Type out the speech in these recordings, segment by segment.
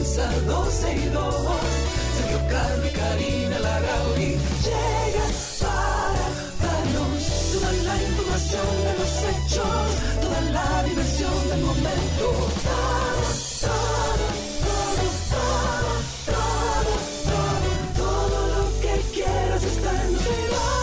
comienza 12 y 2. Sergio Carlos y Karina Larrauri llegan para darnos toda la información de los hechos, toda la diversión del momento. Todo, todo, todo, todo, todo, todo, todo lo que quieras está en 12 y 2.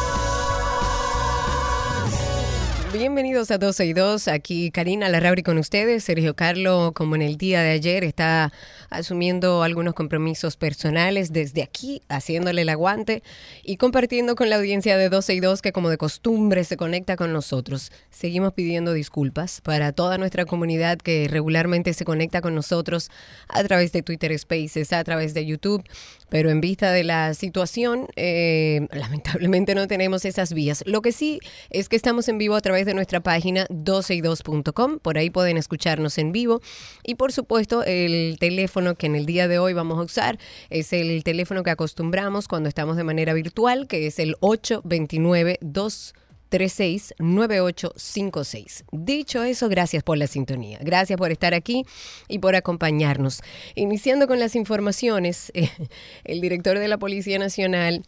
Bienvenidos a 12 y 2, aquí Karina Larrauri con ustedes. Sergio Carlo, como en el día de ayer, está asumiendo algunos compromisos personales desde aquí, haciéndole el aguante y compartiendo con la audiencia de 12 y 2 que como de costumbre se conecta con nosotros. Seguimos pidiendo disculpas para toda nuestra comunidad que regularmente se conecta con nosotros a través de Twitter Spaces, a través de YouTube, pero en vista de la situación, eh, lamentablemente no tenemos esas vías. Lo que sí es que estamos en vivo a través de nuestra página 12y2.com, por ahí pueden escucharnos en vivo y por supuesto el teléfono que en el día de hoy vamos a usar es el teléfono que acostumbramos cuando estamos de manera virtual, que es el 829 2 369856. Dicho eso, gracias por la sintonía. Gracias por estar aquí y por acompañarnos. Iniciando con las informaciones, el director de la Policía Nacional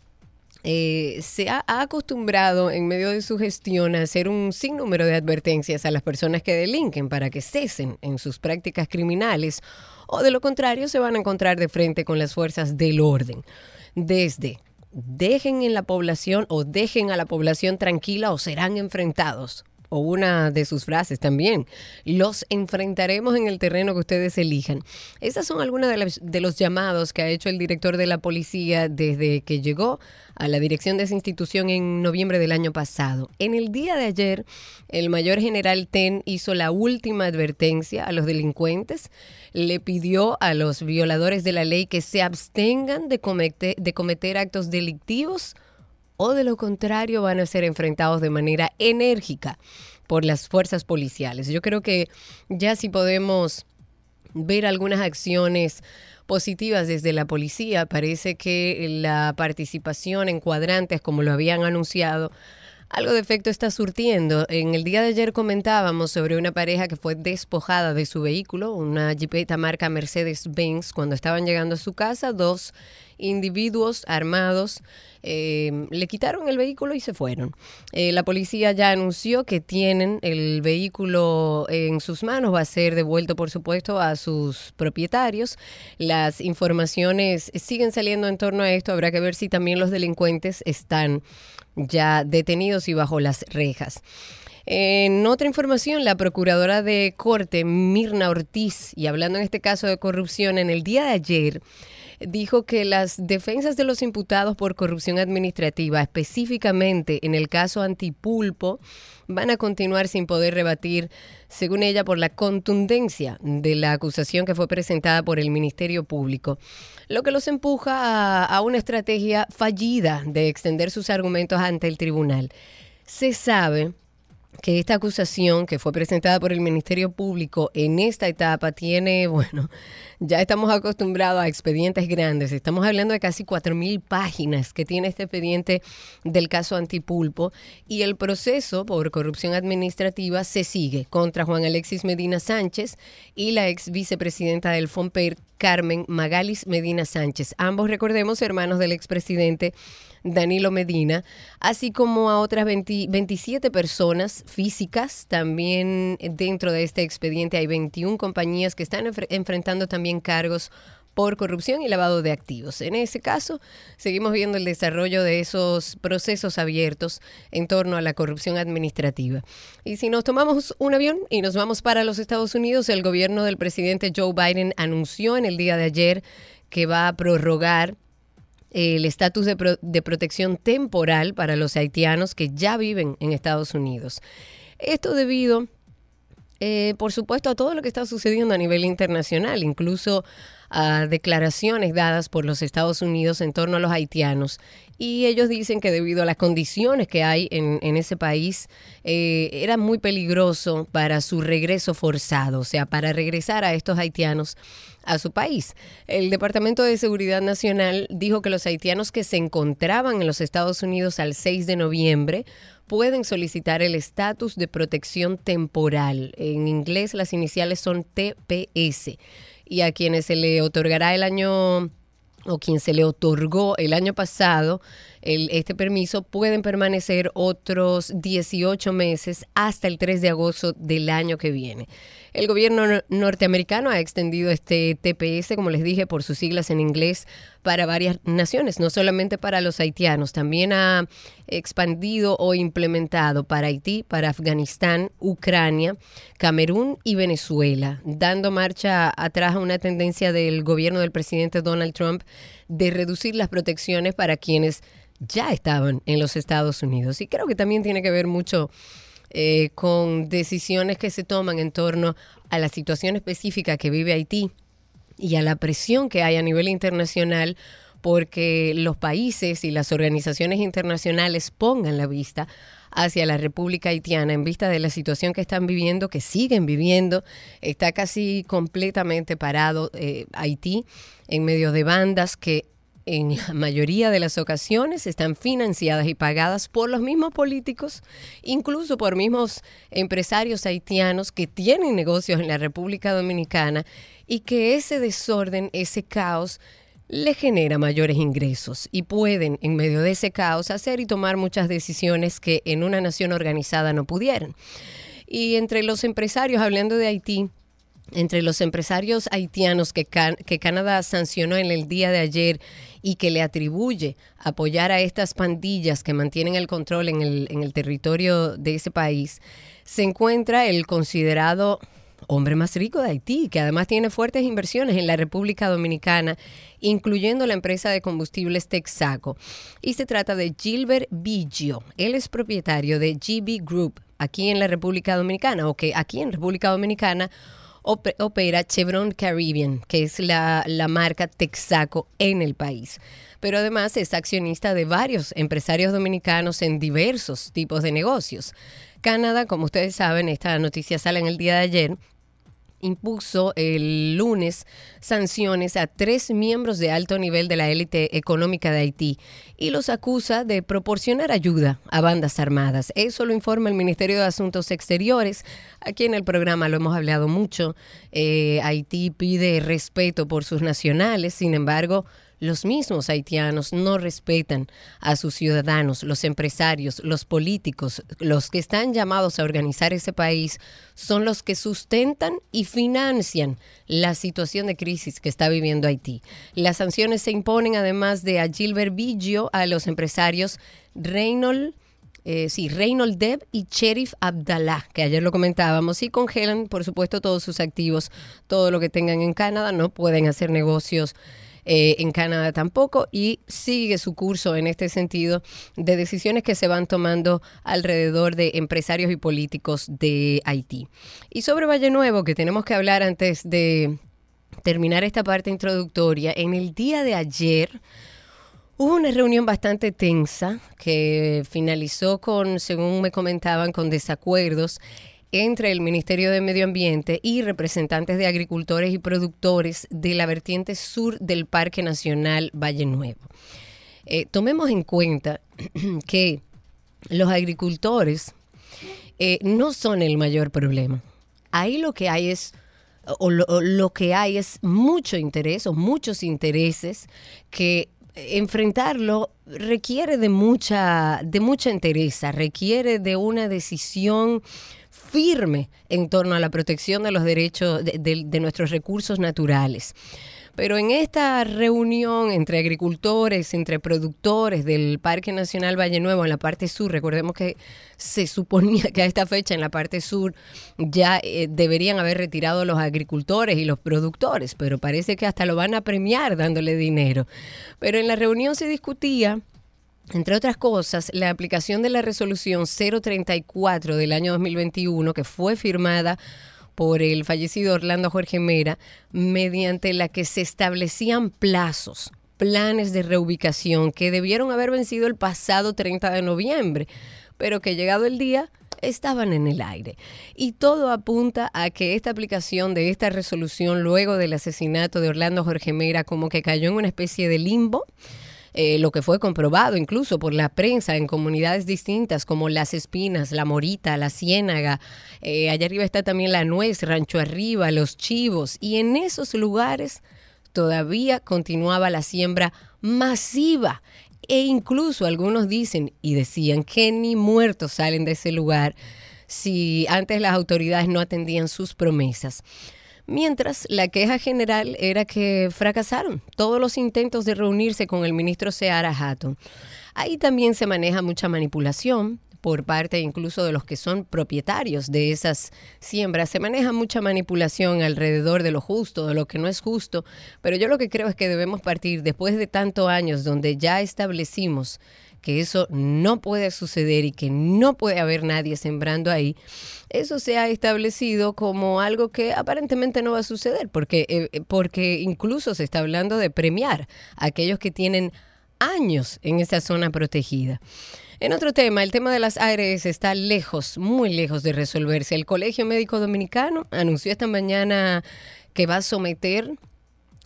eh, se ha, ha acostumbrado en medio de su gestión a hacer un sinnúmero de advertencias a las personas que delinquen para que cesen en sus prácticas criminales o de lo contrario se van a encontrar de frente con las fuerzas del orden. Desde dejen en la población o dejen a la población tranquila o serán enfrentados. O una de sus frases también, los enfrentaremos en el terreno que ustedes elijan. Esas son algunas de, las- de los llamados que ha hecho el director de la policía desde que llegó a la dirección de esa institución en noviembre del año pasado. En el día de ayer, el mayor general Ten hizo la última advertencia a los delincuentes, le pidió a los violadores de la ley que se abstengan de de cometer actos delictivos o de lo contrario van a ser enfrentados de manera enérgica por las fuerzas policiales. Yo creo que ya si podemos ver algunas acciones positivas desde la policía. Parece que la participación en cuadrantes, como lo habían anunciado, algo de efecto está surtiendo. En el día de ayer comentábamos sobre una pareja que fue despojada de su vehículo, una jipeta marca Mercedes-Benz, cuando estaban llegando a su casa, dos individuos armados eh, le quitaron el vehículo y se fueron. Eh, la policía ya anunció que tienen el vehículo en sus manos, va a ser devuelto, por supuesto, a sus propietarios. Las informaciones siguen saliendo en torno a esto, habrá que ver si también los delincuentes están ya detenidos y bajo las rejas. En otra información, la procuradora de corte, Mirna Ortiz, y hablando en este caso de corrupción, en el día de ayer dijo que las defensas de los imputados por corrupción administrativa, específicamente en el caso Antipulpo, van a continuar sin poder rebatir, según ella, por la contundencia de la acusación que fue presentada por el Ministerio Público, lo que los empuja a, una estrategia fallida de extender sus argumentos ante el tribunal. Se sabe que esta acusación que fue presentada por el Ministerio Público en esta etapa tiene, bueno, ya estamos acostumbrados a expedientes grandes. Estamos hablando de casi 4.000 páginas que tiene este expediente del caso Antipulpo y el proceso por corrupción administrativa se sigue contra Juan Alexis Medina Sánchez y la ex vicepresidenta del FOMPER, Carmen Magalis Medina Sánchez. Ambos, recordemos, hermanos del expresidente Danilo Medina, así como a otras 20 27 personas físicas. También dentro de este expediente hay 21 compañías que están enfre- enfrentando también cargos por corrupción y lavado de activos. En ese caso, seguimos viendo el desarrollo de esos procesos abiertos en torno a la corrupción administrativa. Y si nos tomamos un avión y nos vamos para los Estados Unidos, el gobierno del presidente Joe Biden anunció en el día de ayer que va a prorrogar el estatus de, pro- de protección temporal para los haitianos que ya viven en Estados Unidos. Esto debido eh, por supuesto, a todo lo que está sucediendo a nivel internacional, incluso a declaraciones dadas por los Estados Unidos en torno a los haitianos. Y ellos dicen que debido a las condiciones que hay en, ese país, eh, era muy peligroso para su regreso forzado, o sea, para regresar a estos haitianos a su país. El Departamento de Seguridad Nacional dijo que los haitianos que se encontraban en los Estados Unidos al 6 de noviembre pueden solicitar el estatus de protección temporal. En inglés las iniciales son TPS. Y a quienes se le otorgará el año o quien se le otorgó el año pasado el, este permiso pueden permanecer otros 18 meses hasta el 3 de agosto del año que viene. El gobierno norteamericano ha extendido este TPS, como les dije, por sus siglas en inglés, para varias naciones, no solamente para los haitianos, también ha expandido o implementado para Haití, para Afganistán, Ucrania, Camerún y Venezuela, dando marcha atrás a una tendencia del gobierno del presidente Donald Trump de reducir las protecciones para quienes ya estaban en los Estados Unidos. Y creo que también tiene que ver mucho eh, con decisiones que se toman en torno a la situación específica que vive Haití y a la presión que hay a nivel internacional porque los países y las organizaciones internacionales pongan la vista hacia la República Haitiana en vista de la situación que están viviendo, que siguen viviendo. Está casi completamente parado eh, Haití en medio de bandas que en la mayoría de las ocasiones están financiadas y pagadas por los mismos políticos, incluso por mismos empresarios haitianos que tienen negocios en la República Dominicana y que ese desorden, ese caos, le genera mayores ingresos y pueden, en medio de ese caos, hacer y tomar muchas decisiones que en una nación organizada no pudieran. Y entre los empresarios, hablando de Haití, entre los empresarios haitianos que, Canadá sancionó en el día de ayer y que le atribuye apoyar a estas pandillas que mantienen el control en el, en el territorio de ese país, se encuentra el considerado hombre más rico de Haití, que además tiene fuertes inversiones en la República Dominicana, incluyendo la empresa de combustibles Texaco. Y se trata de Gilbert Biggio. Él es propietario de GB Group aquí en la República Dominicana, o que aquí en República Dominicana opera Chevron Caribbean, que es la, la marca Texaco en el país. Pero además es accionista de varios empresarios dominicanos en diversos tipos de negocios. Canadá, como ustedes saben, esta noticia sale en el día de ayer, impuso el lunes sanciones a tres miembros de alto nivel de la élite económica de Haití y los acusa de proporcionar ayuda a bandas armadas. Eso lo informa el Ministerio de Asuntos Exteriores. Aquí en el programa lo hemos hablado mucho. Eh, Haití pide respeto por sus nacionales, sin embargo, los mismos haitianos no respetan a sus ciudadanos, los empresarios, los políticos, los que están llamados a organizar ese país, son los que sustentan y financian la situación de crisis que está viviendo Haití. Las sanciones se imponen además de a Gilbert Biggio, a los empresarios Reynold, eh, sí, Reynold Deb y Sheriff Abdallah, que ayer lo comentábamos, y congelan, por supuesto, todos sus activos, todo lo que tengan en Canadá, no pueden hacer negocios eh, en Canadá tampoco, y sigue su curso en este sentido de decisiones que se van tomando alrededor de empresarios y políticos de Haití. Y sobre Valle Nuevo, que tenemos que hablar antes de terminar esta parte introductoria, en el día de ayer... Hubo una reunión bastante tensa que finalizó con, según me comentaban, con desacuerdos entre el Ministerio de Medio Ambiente y representantes de agricultores y productores de la vertiente sur del Parque Nacional Valle Nuevo. Eh, tomemos en cuenta que los agricultores eh, no son el mayor problema. Ahí lo que hay es o lo, que hay es mucho interés o muchos intereses que enfrentarlo requiere de mucha de mucha entereza, requiere de una decisión firme en torno a la protección de los derechos de, nuestros recursos naturales. Pero en esta reunión entre agricultores, entre productores del Parque Nacional Valle Nuevo en la parte sur, recordemos que se suponía que a esta fecha en la parte sur ya eh, deberían haber retirado los agricultores y los productores, pero parece que hasta lo van a premiar dándole dinero. Pero en la reunión se discutía entre otras cosas, la aplicación de la resolución 034 del año 2021, que fue firmada por el fallecido Orlando Jorge Mera, mediante la que se establecían plazos, planes de reubicación que debieron haber vencido el pasado 30 de noviembre, pero que llegado el día estaban en el aire. Y todo apunta a que esta aplicación de esta resolución luego del asesinato de Orlando Jorge Mera como que cayó en una especie de limbo. Eh, lo que fue comprobado incluso por la prensa en comunidades distintas como Las Espinas, La Morita, La Ciénaga, eh, allá arriba está también La Nuez, Rancho Arriba, Los Chivos, y en esos lugares todavía continuaba la siembra masiva e incluso algunos dicen y decían que ni muertos salen de ese lugar si antes las autoridades no atendían sus promesas. Mientras la queja general era que fracasaron todos los intentos de reunirse con el ministro Seara Hatton. Ahí también se maneja mucha manipulación, por parte incluso de los que son propietarios de esas siembras. Se maneja mucha manipulación alrededor de lo justo, de lo que no es justo, pero yo lo que creo es que debemos partir después de tantos años donde ya establecimos que eso no puede suceder y que no puede haber nadie sembrando ahí, eso se ha establecido como algo que aparentemente no va a suceder, porque, eh, porque incluso se está hablando de premiar a aquellos que tienen años en esa zona protegida. En otro tema, el tema de las ARS está lejos, muy lejos de resolverse. El Colegio Médico Dominicano anunció esta mañana que va a someter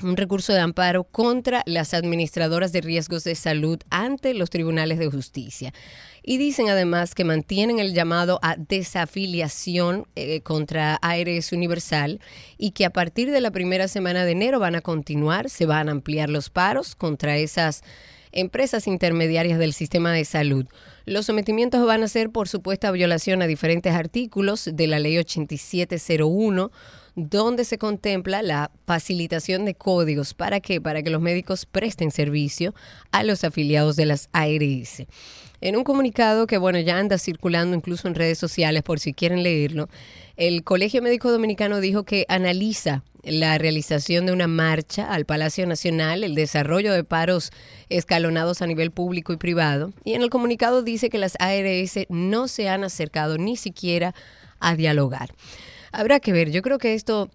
un recurso de amparo contra las administradoras de riesgos de salud ante los tribunales de justicia. Y dicen además que mantienen el llamado a desafiliación eh, contra ARS Universal y que a partir de la primera semana de enero van a continuar, se van a ampliar los paros contra esas empresas intermediarias del sistema de salud. Los sometimientos van a ser por supuesta violación a diferentes artículos de la ley 8701 donde se contempla la facilitación de códigos. ¿Para qué? Para que los médicos presten servicio a los afiliados de las ARS. En un comunicado que, bueno, ya anda circulando incluso en redes sociales por si quieren leerlo, el Colegio Médico Dominicano dijo que analiza la realización de una marcha al Palacio Nacional, el desarrollo de paros escalonados a nivel público y privado. Y en el comunicado dice que las ARS no se han acercado ni siquiera a dialogar. Habrá que ver, yo creo que esto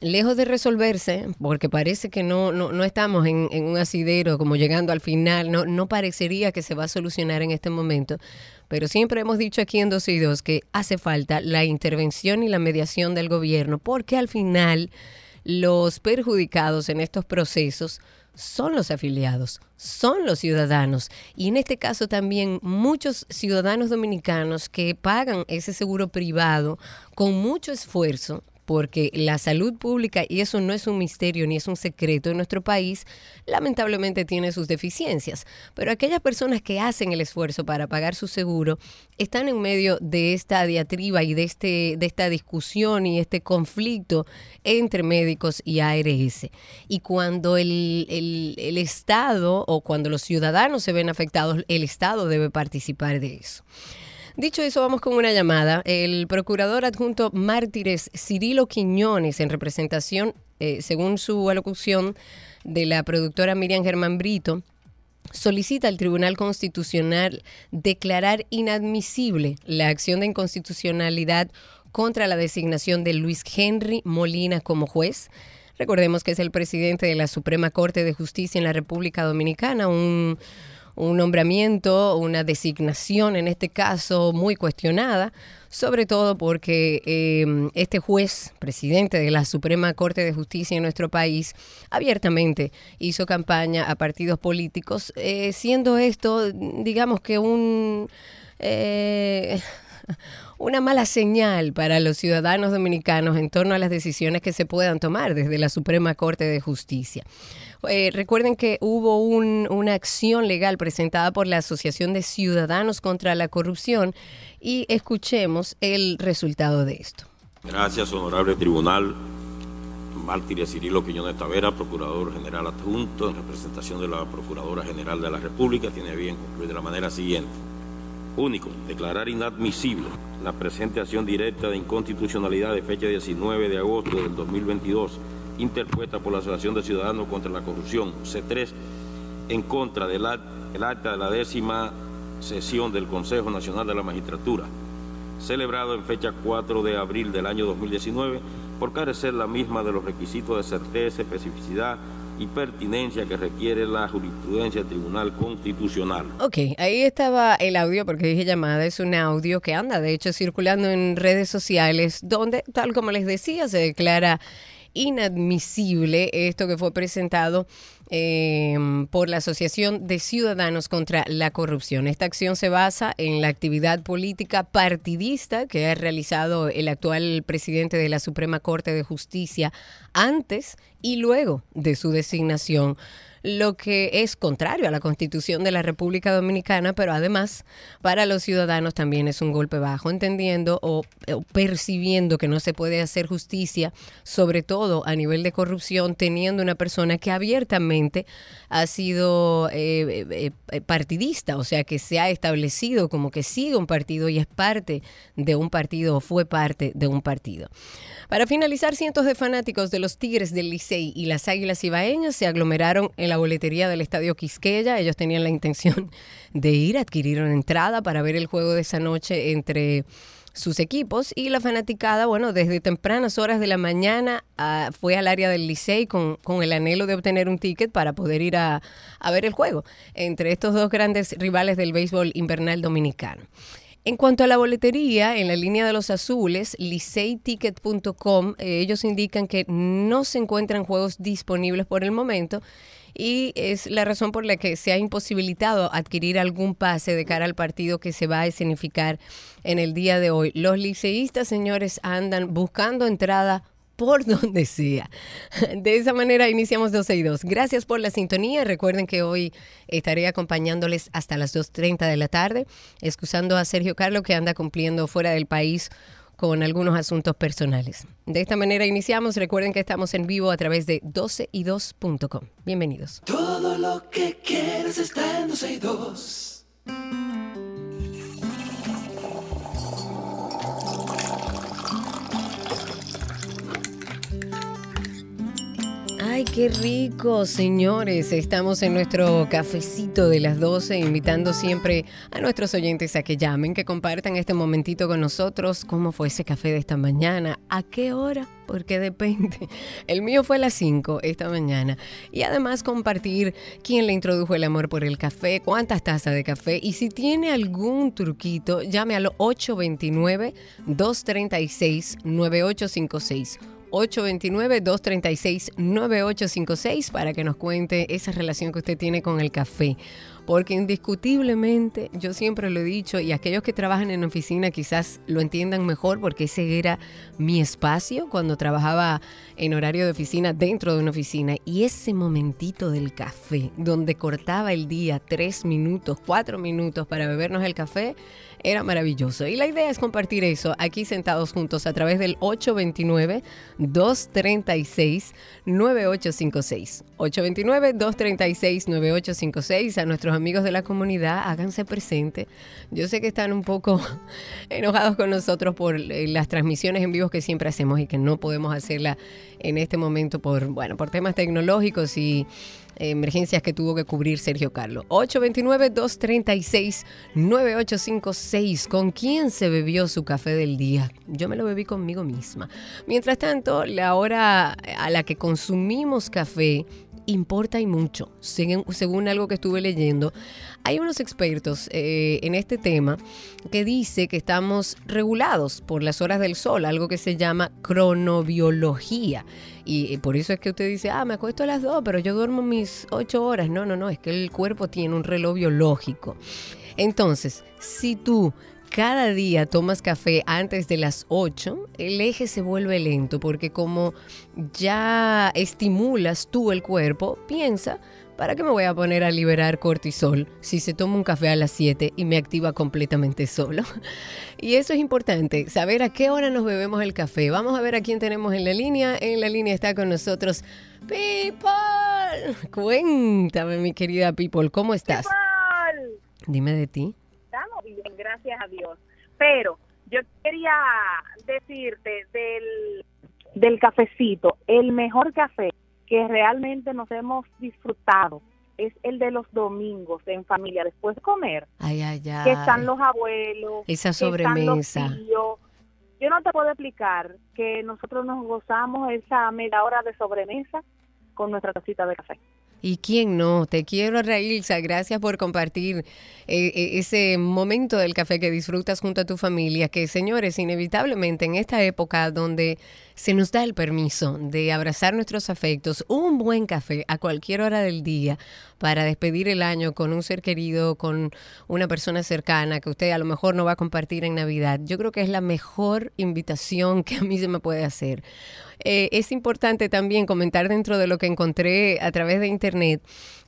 lejos de resolverse, porque parece que no, no, estamos en, en, un asidero como llegando al final, no, no parecería que se va a solucionar en este momento, pero siempre hemos dicho aquí en 2 y 2 que hace falta la intervención y la mediación del gobierno, porque al final los perjudicados en estos procesos son los afiliados, son los ciudadanos. Y en este caso también muchos ciudadanos dominicanos que pagan ese seguro privado con mucho esfuerzo porque la salud pública, y eso no es un misterio ni es un secreto en nuestro país, lamentablemente tiene sus deficiencias. Pero aquellas personas que hacen el esfuerzo para pagar su seguro están en medio de esta diatriba y de, este, de esta discusión y este conflicto entre médicos y ARS. Y cuando el, el Estado o cuando los ciudadanos se ven afectados, el Estado debe participar de eso. Dicho eso, vamos con una llamada. El procurador adjunto Mártires Cirilo Quiñones, en representación, eh, según su alocución, de la productora Miriam Germán Brito, solicita al Tribunal Constitucional declarar inadmisible la acción de inconstitucionalidad contra la designación de Luis Henry Molina como juez. Recordemos que es el presidente de la Suprema Corte de Justicia en la República Dominicana, un un nombramiento, una designación en este caso muy cuestionada, sobre todo porque eh, este juez, presidente de la Suprema Corte de Justicia en nuestro país, abiertamente hizo campaña a partidos políticos, eh, siendo esto, digamos que un... Eh, una mala señal para los ciudadanos dominicanos en torno a las decisiones que se puedan tomar desde la Suprema Corte de Justicia. Eh, recuerden que hubo una acción legal presentada por la Asociación de Ciudadanos contra la Corrupción y escuchemos el resultado de esto. Gracias, honorable tribunal. Mártir Cirilo Quiñones Tavera, Procurador General Adjunto, en representación de la Procuradora General de la República, tiene bien concluir de la manera siguiente. Único, declarar inadmisible la presente acción directa de inconstitucionalidad de fecha 19 de agosto del 2022 interpuesta por la Asociación de Ciudadanos contra la Corrupción, C3, en contra del el acta de la décima sesión del Consejo Nacional de la Magistratura, celebrado en fecha 4 de abril del año 2019, por carecer la misma de los requisitos de certeza, especificidad y pertinencia que requiere la jurisprudencia del Tribunal Constitucional. Ok, ahí estaba el audio, porque dije llamada, es un audio que anda, de hecho, circulando en redes sociales, donde, tal como les decía, se declara inadmisible esto que fue presentado eh, por la Asociación de Ciudadanos contra la Corrupción. Esta acción se basa en la actividad política partidista que ha realizado el actual presidente de la Suprema Corte de Justicia antes y luego de su designación lo que es contrario a la Constitución de la República Dominicana, pero además para los ciudadanos también es un golpe bajo, entendiendo o, percibiendo que no se puede hacer justicia, sobre todo a nivel de corrupción, teniendo una persona que abiertamente ha sido eh, eh, eh, partidista, o sea, que se ha establecido como que sigue un partido y es parte de un partido o fue parte de un partido. Para finalizar, cientos de fanáticos de los Tigres del Licey y las Águilas Ibaeñas se aglomeraron en la boletería del Estadio Quisqueya. Ellos tenían la intención de ir a adquirir una entrada para ver el juego de esa noche entre sus equipos y la fanaticada, bueno, desde tempranas horas de la mañana ah, fue al área del Licey con, con, el anhelo de obtener un ticket para poder ir a, a ver el juego entre estos dos grandes rivales del béisbol invernal dominicano. En cuanto a la boletería, en la línea de los azules, liceyticket.com, eh, ellos indican que no se encuentran juegos disponibles por el momento y es la razón por la que se ha imposibilitado adquirir algún pase de cara al partido que se va a escenificar en el día de hoy. Los liceístas, señores, andan buscando entrada por donde sea. De esa manera iniciamos 12 y 2. Gracias por la sintonía. Recuerden que hoy estaré acompañándoles hasta las 2.30 de la tarde, excusando a Sergio Carlos que anda cumpliendo fuera del país con algunos asuntos personales. De esta manera iniciamos. Recuerden que estamos en vivo a través de 12y2.com. Bienvenidos. Todo lo que quieres está en 12 y 2. Ay, qué rico, señores. Estamos en nuestro cafecito de las 12, invitando siempre a nuestros oyentes a que llamen, que compartan este momentito con nosotros. ¿Cómo fue ese café de esta mañana? ¿A qué hora? Porque depende. El mío fue a las 5 esta mañana. Y además compartir quién le introdujo el amor por el café, cuántas tazas de café. Y si tiene algún truquito, llame al 829-236-9856. 829-236-9856 para que nos cuente esa relación que usted tiene con el café. Porque indiscutiblemente, yo siempre lo he dicho, y aquellos que trabajan en oficina quizás lo entiendan mejor, porque ese era mi espacio cuando trabajaba en horario de oficina dentro de una oficina. Y ese momentito del café, donde cortaba el día tres minutos, cuatro minutos para bebernos el café, era maravilloso. Y la idea es compartir eso aquí sentados juntos a través del 829-236-9856. 829-236-9856. A nuestros amigos de la comunidad, háganse presente. Yo sé que están un poco enojados con nosotros por eh, las transmisiones en vivos que siempre hacemos y que no podemos hacerla en este momento por, bueno, por temas tecnológicos y emergencias que tuvo que cubrir Sergio Carlos. 829-236-9856. ¿Con quién se bebió su café del día? Yo me lo bebí conmigo misma. Mientras tanto, la hora a la que consumimos café importa y mucho, según, algo que estuve leyendo. Hay unos expertos eh, en este tema que dice que estamos regulados por las horas del sol, algo que se llama cronobiología. Y por eso es que usted dice, ah, me acuesto a las dos, pero yo duermo mis ocho horas. No, no, no, es que el cuerpo tiene un reloj biológico. Entonces, si tú cada día tomas café antes de las 8, el eje se vuelve lento porque como ya estimulas tú el cuerpo, piensa, ¿para qué me voy a poner a liberar cortisol si se toma un café a las 7 y me activa completamente solo? Y eso es importante, saber a qué hora nos bebemos el café. Vamos a ver a quién tenemos en la línea. En la línea está con nosotros People. Cuéntame, mi querida People, ¿cómo estás? Dime de ti bien, gracias a Dios. Pero yo quería decirte del, del cafecito, el mejor café que realmente nos hemos disfrutado es el de los domingos en familia, después de comer. Ay, ay, ay. Que están los abuelos. Esa que están los sobremesa. tíos. Yo no te puedo explicar que nosotros nos gozamos esa media hora de sobremesa con nuestra tacita de café. ¿Y quién no? Te quiero, Railsa. Gracias por compartir eh, eh, ese momento del café que disfrutas junto a tu familia. Que, señores, inevitablemente en esta época donde se nos da el permiso de abrazar nuestros afectos, un buen café a cualquier hora del día para despedir el año con un ser querido, con una persona cercana que usted a lo mejor no va a compartir en Navidad, yo creo que es la mejor invitación que a mí se me puede hacer. Eh, es importante también comentar dentro de lo que encontré a través de internet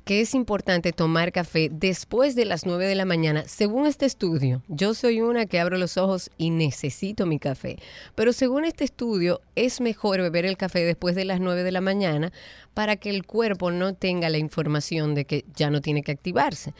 que es importante tomar café después de las 9 de la mañana. Según este estudio, yo soy una que abro los ojos y necesito mi café. Pero según este estudio, es mejor beber el café después de las 9 de la mañana para que el cuerpo no tenga la información de que ya no tiene que activarse.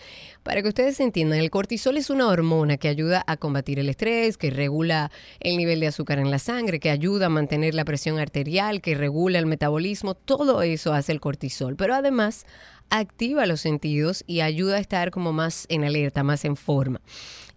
Para que ustedes entiendan, el cortisol es una hormona que ayuda a combatir el estrés, que regula el nivel de azúcar en la sangre, que ayuda a mantener la presión arterial, que regula el metabolismo. Todo eso hace el cortisol. Pero además activa los sentidos y ayuda a estar como más en alerta, más en forma.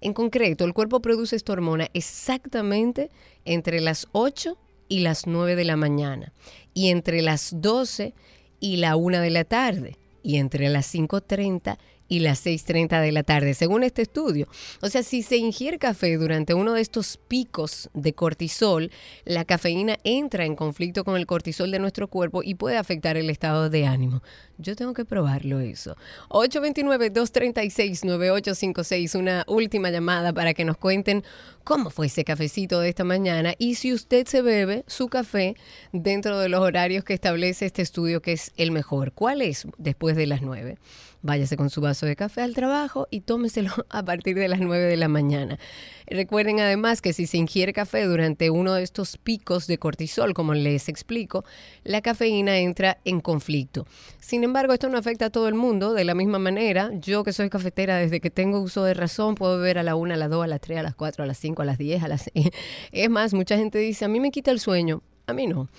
En concreto, el cuerpo produce esta hormona exactamente entre las 8 y las 9 de la mañana y entre las 12 y la 1 de la tarde y entre las 5.30 y las 6.30 de la tarde, según este estudio. O sea, si se ingiere café durante uno de estos picos de cortisol, la cafeína entra en conflicto con el cortisol de nuestro cuerpo y puede afectar el estado de ánimo. Yo tengo que probarlo eso. 829-236-9856, una última llamada para que nos cuenten cómo fue ese cafecito de esta mañana y si usted se bebe su café dentro de los horarios que establece este estudio que es el mejor. ¿Cuál es después de las 9? Váyase con su vaso de café al trabajo y tómeselo a partir de las 9 de la mañana. Recuerden además que si se ingiere café durante uno de estos picos de cortisol, como les explico, la cafeína entra en conflicto. Sin embargo, esto no afecta a todo el mundo de la misma manera. Yo que soy cafetera desde que tengo uso de razón, puedo beber a la 1, a las 2, a las 3, a las 4, a las 5, a las 10, a las 6. Es más, mucha gente dice, a mí me quita el sueño. A mí no.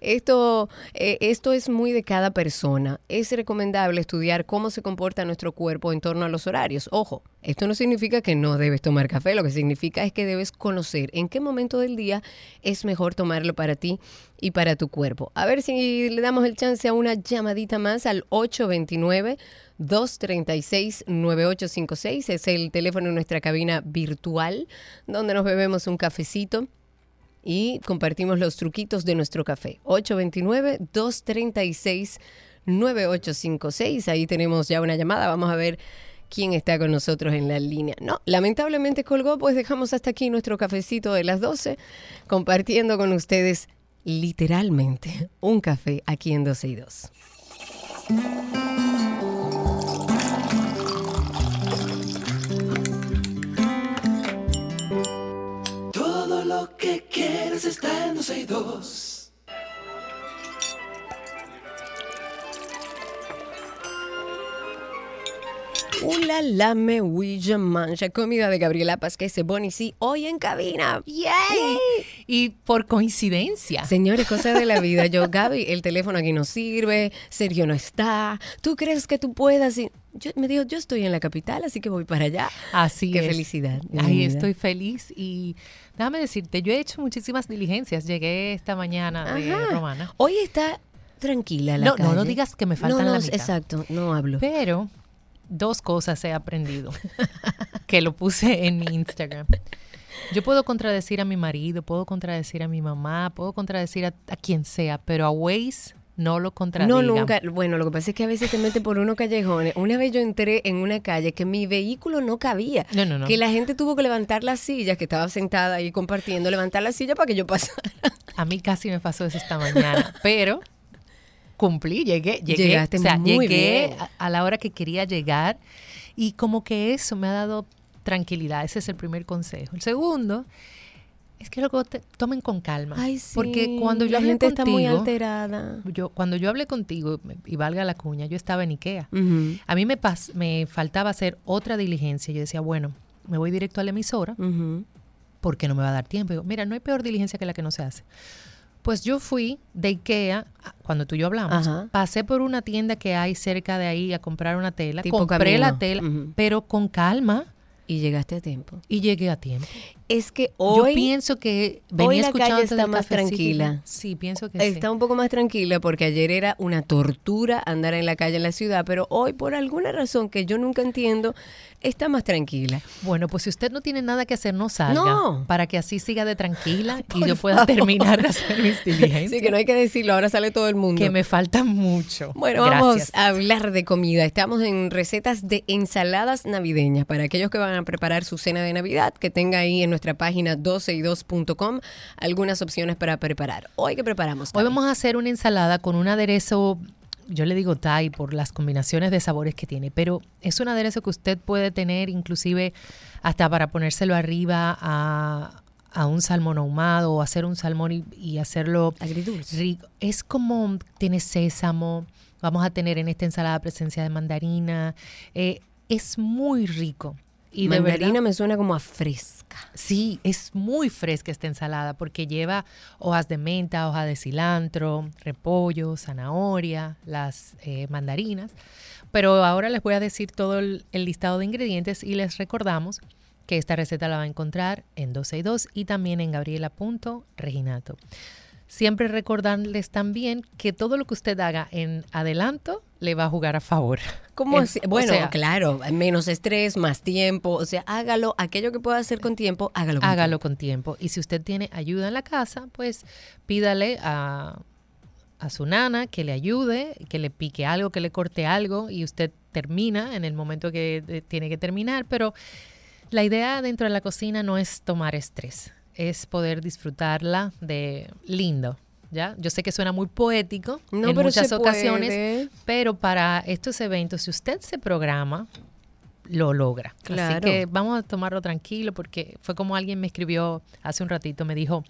Esto, eh, esto es muy de cada persona. Es recomendable estudiar cómo se comporta nuestro cuerpo en torno a los horarios. Ojo, esto no significa que no debes tomar café, lo que significa es que debes conocer en qué momento del día es mejor tomarlo para ti y para tu cuerpo. A ver si le damos el chance a una llamadita más al 829. 236-9856 es el teléfono en nuestra cabina virtual donde nos bebemos un cafecito y compartimos los truquitos de nuestro café. 829-236-9856. Ahí tenemos ya una llamada. Vamos a ver quién está con nosotros en la línea. No, lamentablemente colgó, pues dejamos hasta aquí nuestro cafecito de las 12, compartiendo con ustedes literalmente un café aquí en 12 y 2. Lo que quieres está en 12 y 2. Ula la me huilla mancha, comida de Gabriela Paz, que se Bonnie sí, hoy en cabina. ¡Yay! Y por coincidencia. Señores, cosas de la vida. Yo, Gaby, el teléfono aquí no sirve, Sergio no está. ¿Tú crees que tú puedas? Y yo, me dijo, yo estoy en la capital, así que voy para allá. Así Qué es. felicidad. Ahí estoy feliz y déjame decirte, yo he hecho muchísimas diligencias. Llegué esta mañana de Ajá. Romana. Hoy está tranquila la No, no, no calle. digas que me faltan no, no, la mitad. Exacto, no hablo. Pero dos cosas he aprendido que lo puse en mi Instagram. Yo puedo contradecir a mi marido, puedo contradecir a mi mamá, puedo contradecir a, a quien sea, pero a Waze no lo contradigan. No, nunca. Bueno, lo que pasa es que a veces te mete por unos callejones. Una vez yo entré en una calle que mi vehículo no cabía. No, no, no. Que la gente tuvo que levantar las sillas, que estaba sentada ahí compartiendo, levantar la silla para que yo pasara. A mí casi me pasó eso esta mañana, pero cumplí, llegué, llegué, Llegaste o sea, muy llegué bien. a, a la hora que quería llegar y como que eso me ha dado tranquilidad, ese es el primer consejo. El segundo es que luego te- tomen con calma, Ay, sí. porque cuando yo la gente está muy alterada. yo cuando yo hablé contigo y valga la cuña, yo estaba en Ikea. A mí me pas- me faltaba hacer otra diligencia. Yo decía, bueno, me voy directo a la emisora porque no me va a dar tiempo. Digo, mira, no hay peor diligencia que la que no se hace. Pues yo fui de Ikea, cuando tú y yo hablamos, Ajá. pasé por una tienda que hay cerca de ahí a comprar una tela, Tipo compré camino. la tela, pero con calma Y llegaste a tiempo. y llegué a tiempo. Es que yo hoy pienso que hoy venía la escuchando calle está más cafecito tranquila. Sí, pienso que está sí. un poco más tranquila porque ayer era una tortura andar en la calle en la ciudad, pero hoy por alguna razón que yo nunca entiendo, está más tranquila. Bueno, pues si usted no tiene nada que hacer, no salga. No. Para que así siga de tranquila y yo pueda favor. terminar de hacer mis diligencias. Así que no hay que decirlo, ahora sale todo el mundo. que me falta mucho. Bueno, vamos a hablar de comida. Estamos en recetas de ensaladas navideñas para aquellos que van a preparar su cena de Navidad, que tenga ahí en nuestra página 12y2.com algunas opciones para preparar. Hoy que preparamos. Hoy vamos a hacer una ensalada con un aderezo, yo le digo Thai por las combinaciones de sabores que tiene, pero es un aderezo que usted puede tener inclusive hasta para ponérselo arriba a, a un salmón ahumado o hacer un salmón y, y hacerlo Agridulce. rico. Es como tiene sésamo, vamos a tener en esta ensalada presencia de mandarina, eh, es muy rico. Y de Mandarina verdad, me suena como a fresca. Sí, es muy fresca esta ensalada porque lleva hojas de menta, hoja de cilantro, repollo, zanahoria, las eh, mandarinas. Pero ahora les voy a decir todo el, el listado de ingredientes y les recordamos que esta receta la va a encontrar en 12 y 2 y también en gabriela.reginato. Siempre recordarles también que todo lo que usted haga en adelanto le va a jugar a favor. ¿Cómo o Bueno, sea, claro, menos estrés, más tiempo. O sea, hágalo, aquello que pueda hacer con tiempo, hágalo con hágalo tiempo. con tiempo. Y si usted tiene ayuda en la casa, pues pídale a, a su nana que le ayude, que le pique algo, que le corte algo y usted termina en el momento que eh, tiene que terminar. Pero la idea dentro de la cocina no es tomar estrés, es poder disfrutarla de lindo. ¿Ya? Yo sé que suena muy poético No, en muchas ocasiones, puede. pero para estos eventos, si usted se programa, lo logra. Así Claro. que vamos a tomarlo tranquilo porque fue como alguien me escribió hace un ratito, me dijo,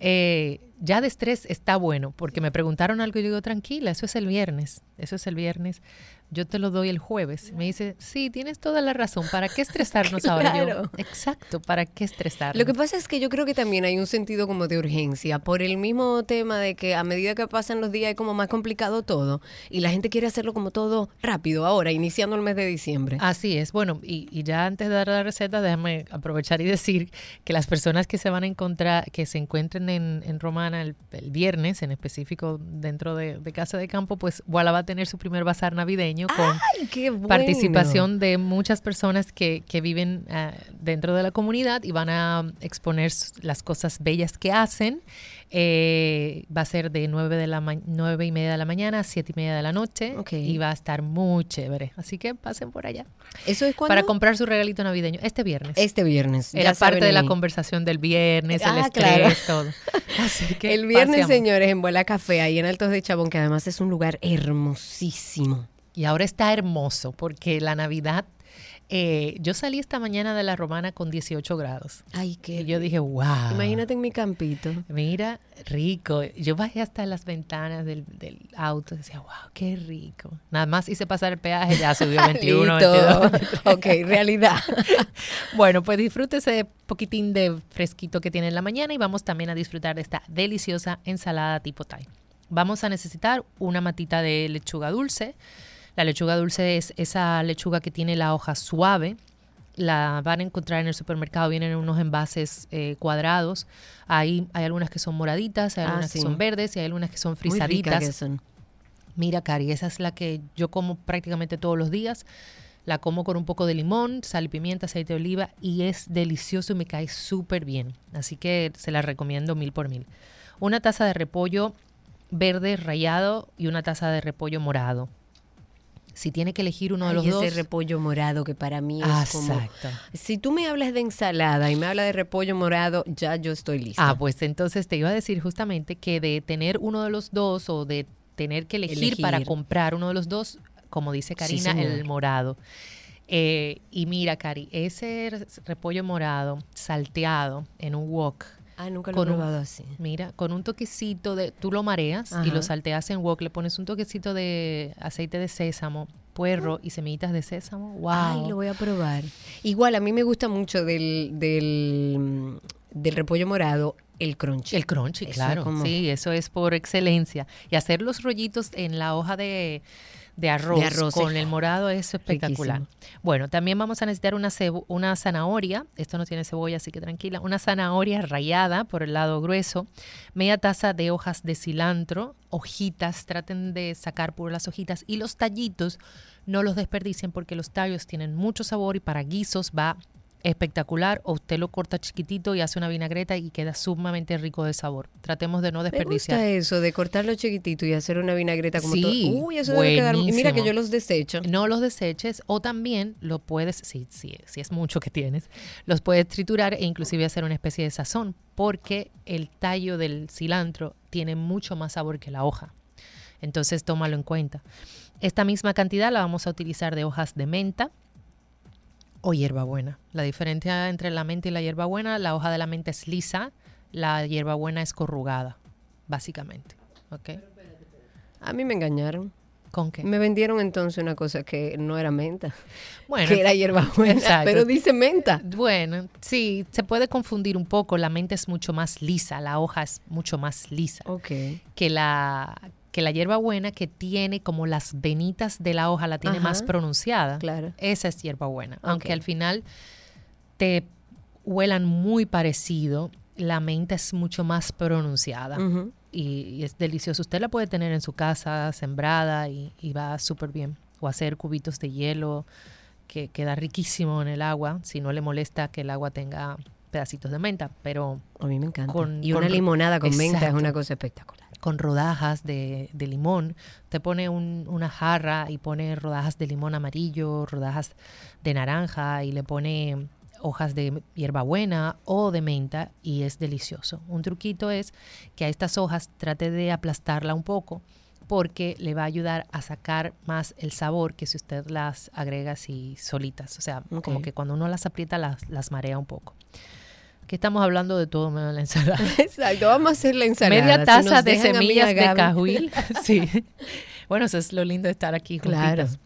eh, ya de estrés está bueno, porque me preguntaron algo y yo digo, tranquila, eso es el viernes, eso es el viernes, yo te lo doy el jueves. Me dice, sí, tienes toda la razón, ¿para qué estresarnos ahora? Yo, Claro. Exacto, ¿para qué estresarnos? Lo que pasa es que yo creo que también hay un sentido como de urgencia por el mismo tema de que a medida que pasan los días es como más complicado todo y la gente quiere hacerlo como todo rápido ahora, iniciando el mes de diciembre. Así es. Bueno, y, y ya antes de dar la receta, déjame aprovechar y decir que las personas que se van a encontrar, que se encuentren en, en Romana el, el viernes, en específico dentro de, de Casa de Campo, pues Walla va a tener su primer bazar navideño con ¡Ay, qué bueno! participación de muchas personas que, que viven ah, dentro de la comunidad y van a exponer las cosas bellas que hacen. Eh, va a ser de 9, de la nueve y media de la mañana a 7 y media de la noche Ok. y va a estar muy chévere. Así que pasen por allá ¿Eso es cuando? para comprar su regalito navideño este viernes. Este viernes. Era parte de la conversación del viernes, el Ah, estrés, claro. todo. Así que El viernes, paseamos. señores, en Vuela Café, ahí en Altos de Chabón, que además es un lugar hermosísimo. Y ahora está hermoso porque la Navidad, eh, yo salí esta mañana de la Romana con 18 grados. Ay, qué. Y yo dije, wow. Imagínate en mi campito. Mira, rico. Yo bajé hasta las ventanas del, del auto y decía, wow, qué rico. Nada más hice pasar el peaje, ya subió 21, Listo. 22. ok, realidad. Bueno, pues disfrute ese poquitín de fresquito que tiene en la mañana y vamos también a disfrutar de esta deliciosa ensalada tipo Thai. Vamos a necesitar una matita de lechuga dulce. La lechuga dulce es esa lechuga que tiene la hoja suave. La van a encontrar en el supermercado, vienen en unos envases eh, cuadrados. Ahí hay algunas que son moraditas, hay Ah, algunas sí. que son verdes y hay algunas que son frisaditas. que son. Mira, Cari, esa es la que yo como prácticamente todos los días. La como con un poco de limón, sal y pimienta, aceite de oliva y es delicioso y me cae súper bien. Así que se la recomiendo mil por mil. Una taza de repollo verde rallado y una taza de repollo morado. Si tiene que elegir uno de Ay, los ese dos. repollo morado que para mí es como... Exacto. Si tú me hablas de ensalada y me hablas de repollo morado, ya yo estoy lista. Ah, pues entonces te iba a decir justamente que de tener uno de los dos o de tener que elegir, para comprar uno de los dos, como dice Karina, el morado. Eh, y mira, Cari, ese repollo morado salteado en un wok, Ah, nunca lo he un- probado así. mira, con un toquecito de, tú lo mareas y lo salteas en wok, le pones un toquecito de aceite de sésamo, puerro y semillitas de sésamo. Wow. Ay, lo voy a probar. Igual, a mí me gusta mucho del, del, del repollo morado el crunchy. El crunchy, Eso es claro. como- Sí, eso es por excelencia. Y hacer los rollitos en la hoja de, de arroz, De arroz, con el morado es espectacular. Bueno, también vamos a necesitar una, una zanahoria. Esto no tiene cebolla, así que tranquila. Una zanahoria rallada por el lado grueso. Media taza de hojas de cilantro. Hojitas, traten de sacar por las hojitas. Y los tallitos no los desperdicien porque los tallos tienen mucho sabor y para guisos va espectacular o usted lo corta chiquitito y hace una vinagreta y queda sumamente rico de sabor. Tratemos de no Me desperdiciar. gusta eso de cortarlo chiquitito y hacer una vinagreta como Sí, todo. Uy, eso debe quedar. Mira que yo los desecho. No los deseches o también lo puedes, si, si, si es mucho que tienes, los puedes triturar e inclusive hacer una especie de sazón porque el tallo del cilantro tiene mucho más sabor que la hoja. Entonces tómalo en cuenta. Esta misma cantidad la vamos a utilizar de hojas de menta o hierbabuena. La diferencia entre la menta y la hierbabuena, la hoja de la menta es lisa, la hierbabuena es corrugada, básicamente. ¿Ok? A mí me engañaron. ¿Con qué? Me vendieron entonces una cosa que no era menta, Bueno, que era hierbabuena, exacto. pero dice menta. Bueno, sí, se puede confundir un poco. La mente es mucho más lisa, la hoja es mucho más lisa Ok. que la que la hierbabuena que tiene como las venitas de la hoja la tiene Ajá. más pronunciada. Claro. Esa es hierbabuena. Aunque Ok. al final te huelan muy parecido, la menta es mucho más pronunciada y, y es delicioso. Usted la puede tener en su casa sembrada y, y va súper bien. O hacer cubitos de hielo que queda riquísimo en el agua, si no le molesta que el agua tenga pedacitos de menta, pero A mí me encanta. Con- y una limonada con menta es una cosa espectacular. Con rodajas de, de limón. Te pone un- una jarra y pone rodajas de limón amarillo, rodajas de naranja y le pone hojas de hierbabuena o de menta y es delicioso. Un truquito es que a estas hojas trate de aplastarla un poco porque le va a ayudar a sacar más el sabor que si usted las agrega así solitas. O sea, como que cuando uno las aprieta las, las marea un poco. Que estamos hablando de todo menos la ensalada. Exacto, vamos a hacer la ensalada. Media taza de semillas de cajuil. sí. Bueno, eso es lo lindo de estar aquí Claro. juntitas.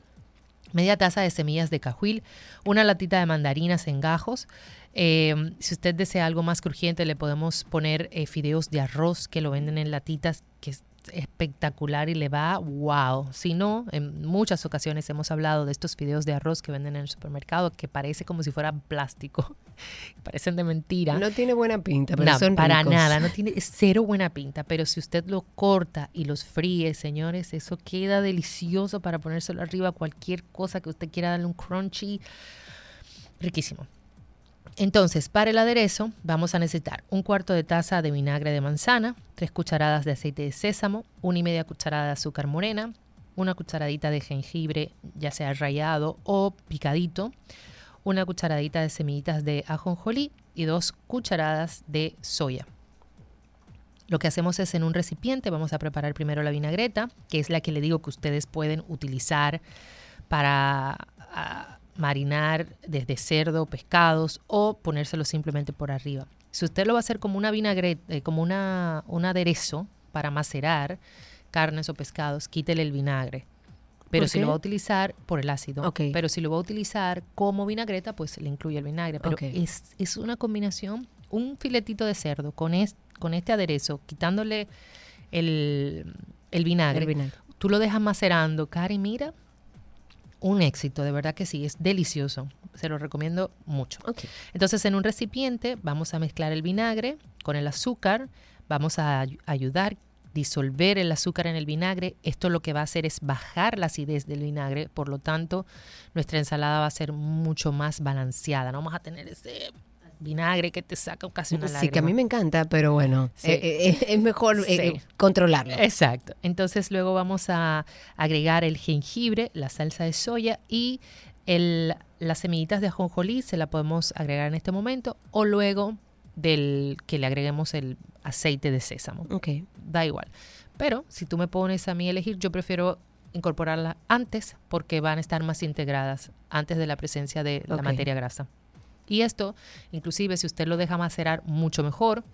Media taza de semillas de cajuil, una latita de mandarinas en gajos. Eh, si usted desea algo más crujiente, le podemos poner eh, fideos de arroz que lo venden en latitas, que es espectacular y le va wow. Si no, en muchas ocasiones hemos hablado de estos fideos de arroz que venden en el supermercado que parece como si fuera plástico, parecen de mentira. No tiene buena pinta, pero No, son para ricos. nada, no tiene cero buena pinta, pero si usted lo corta y los fríe, señores, eso queda delicioso para ponérselo arriba a cualquier cosa que usted quiera darle un crunchy, riquísimo. Entonces, para el aderezo vamos a necesitar un cuarto de taza de vinagre de manzana, tres cucharadas de aceite de sésamo, una y media cucharada de azúcar morena, una cucharadita de jengibre, ya sea rallado o picadito, una cucharadita de semillitas de ajonjolí y dos cucharadas de soya. Lo que hacemos es en un recipiente, vamos a preparar primero la vinagreta, que es la que le digo que ustedes pueden utilizar para ah, marinar desde cerdo, pescados o ponérselo simplemente por arriba. Si usted lo va a hacer como una vinagreta, eh, como una, un aderezo para macerar carnes o pescados, quítele el vinagre. Pero ¿Por si qué? lo va a utilizar por el ácido, pero si lo va a utilizar como vinagreta, pues le incluye el vinagre. Pero es, es una combinación, un filetito de cerdo con, es- con este aderezo, quitándole el, el vinagre. El vinagre. Tú lo dejas macerando, Cari, mira, un éxito, de verdad que sí, es delicioso. Se lo recomiendo mucho. Entonces, en un recipiente vamos a mezclar el vinagre con el azúcar, vamos a ay- ayudar disolver el azúcar en el vinagre. Esto lo que va a hacer es bajar la acidez del vinagre, por lo tanto, nuestra ensalada va a ser mucho más balanceada. No vamos a tener ese vinagre que te saca casi una Sí, que a mí lágrima. me encanta, pero bueno, Sí. eh, eh, es mejor eh, Sí. eh, controlarlo. Exacto. Entonces luego vamos a agregar el jengibre, la salsa de soya y el, las semillitas de ajonjolí se la podemos agregar en este momento o luego del que le agreguemos el aceite de sésamo. Ok. Da igual. Pero si tú me pones a mí elegir, yo prefiero incorporarla antes porque van a estar más integradas antes de la presencia de la materia grasa. Y esto, inclusive si usted lo deja macerar mucho mejor,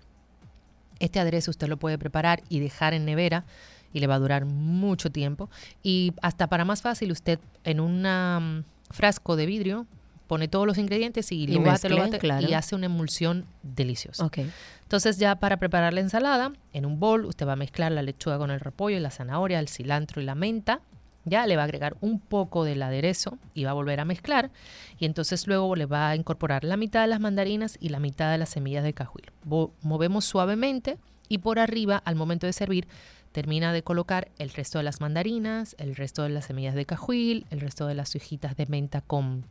este aderezo usted lo puede preparar y dejar en nevera y le va a durar mucho tiempo. Y hasta para más fácil, usted en un frasco de vidrio pone todos los ingredientes y, Y lo bate, lo mezcla, bate claro. y hace una emulsión deliciosa. Ok. Entonces ya para preparar la ensalada, en un bol usted va a mezclar la lechuga con el repollo, la zanahoria, el cilantro y la menta. Ya le va a agregar un poco del aderezo y va a volver a mezclar. Y entonces luego le va a incorporar la mitad de las mandarinas y la mitad de las semillas de cajuil. Bo- movemos suavemente y por arriba, al momento de servir, termina de colocar el resto de las mandarinas, el resto de las semillas de cajuil, el resto de las hojitas de menta con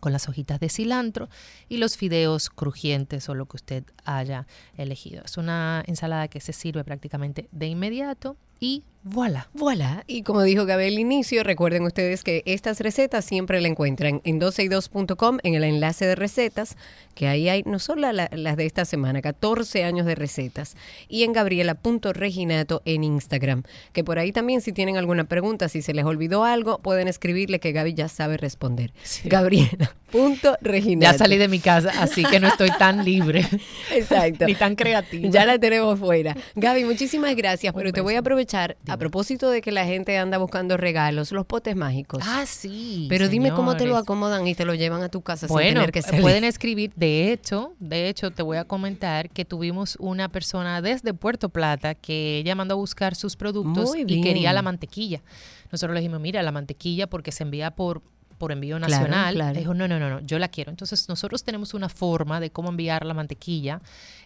con las hojitas de cilantro y los fideos crujientes o lo que usted haya elegido. Es una ensalada que se sirve prácticamente de inmediato y voilà. Voilà. Y como dijo Gaby al inicio, recuerden ustedes que estas recetas siempre la encuentran en 12y2.com en el enlace de recetas, que ahí hay no solo la- las de esta semana, 14 años de recetas, y en gabriela.reginato en Instagram, que por ahí también si tienen alguna pregunta, si se les olvidó algo, pueden escribirle que Gaby ya sabe responder. Gabriela.reginato. Ya salí de mi casa, así que no estoy tan libre Exacto. ni tan creativa. Ya la tenemos fuera. Gaby, muchísimas gracias, pero te voy a beso. A propósito de que la gente anda buscando regalos, los potes mágicos. Ah, sí. pero dime cómo te lo acomodan y te lo llevan a tu casa sin Bueno, tener que salir. pueden escribir. De hecho, de hecho, te voy a comentar que tuvimos una persona desde Puerto Plata que ella mandó a buscar sus productos y quería la mantequilla. Nosotros le dijimos, mira, la mantequilla porque se envía por por envío Claro, nacional. claro. Dijo, no, no, no, no, yo la quiero. Entonces, nosotros tenemos una forma de cómo enviar la mantequilla.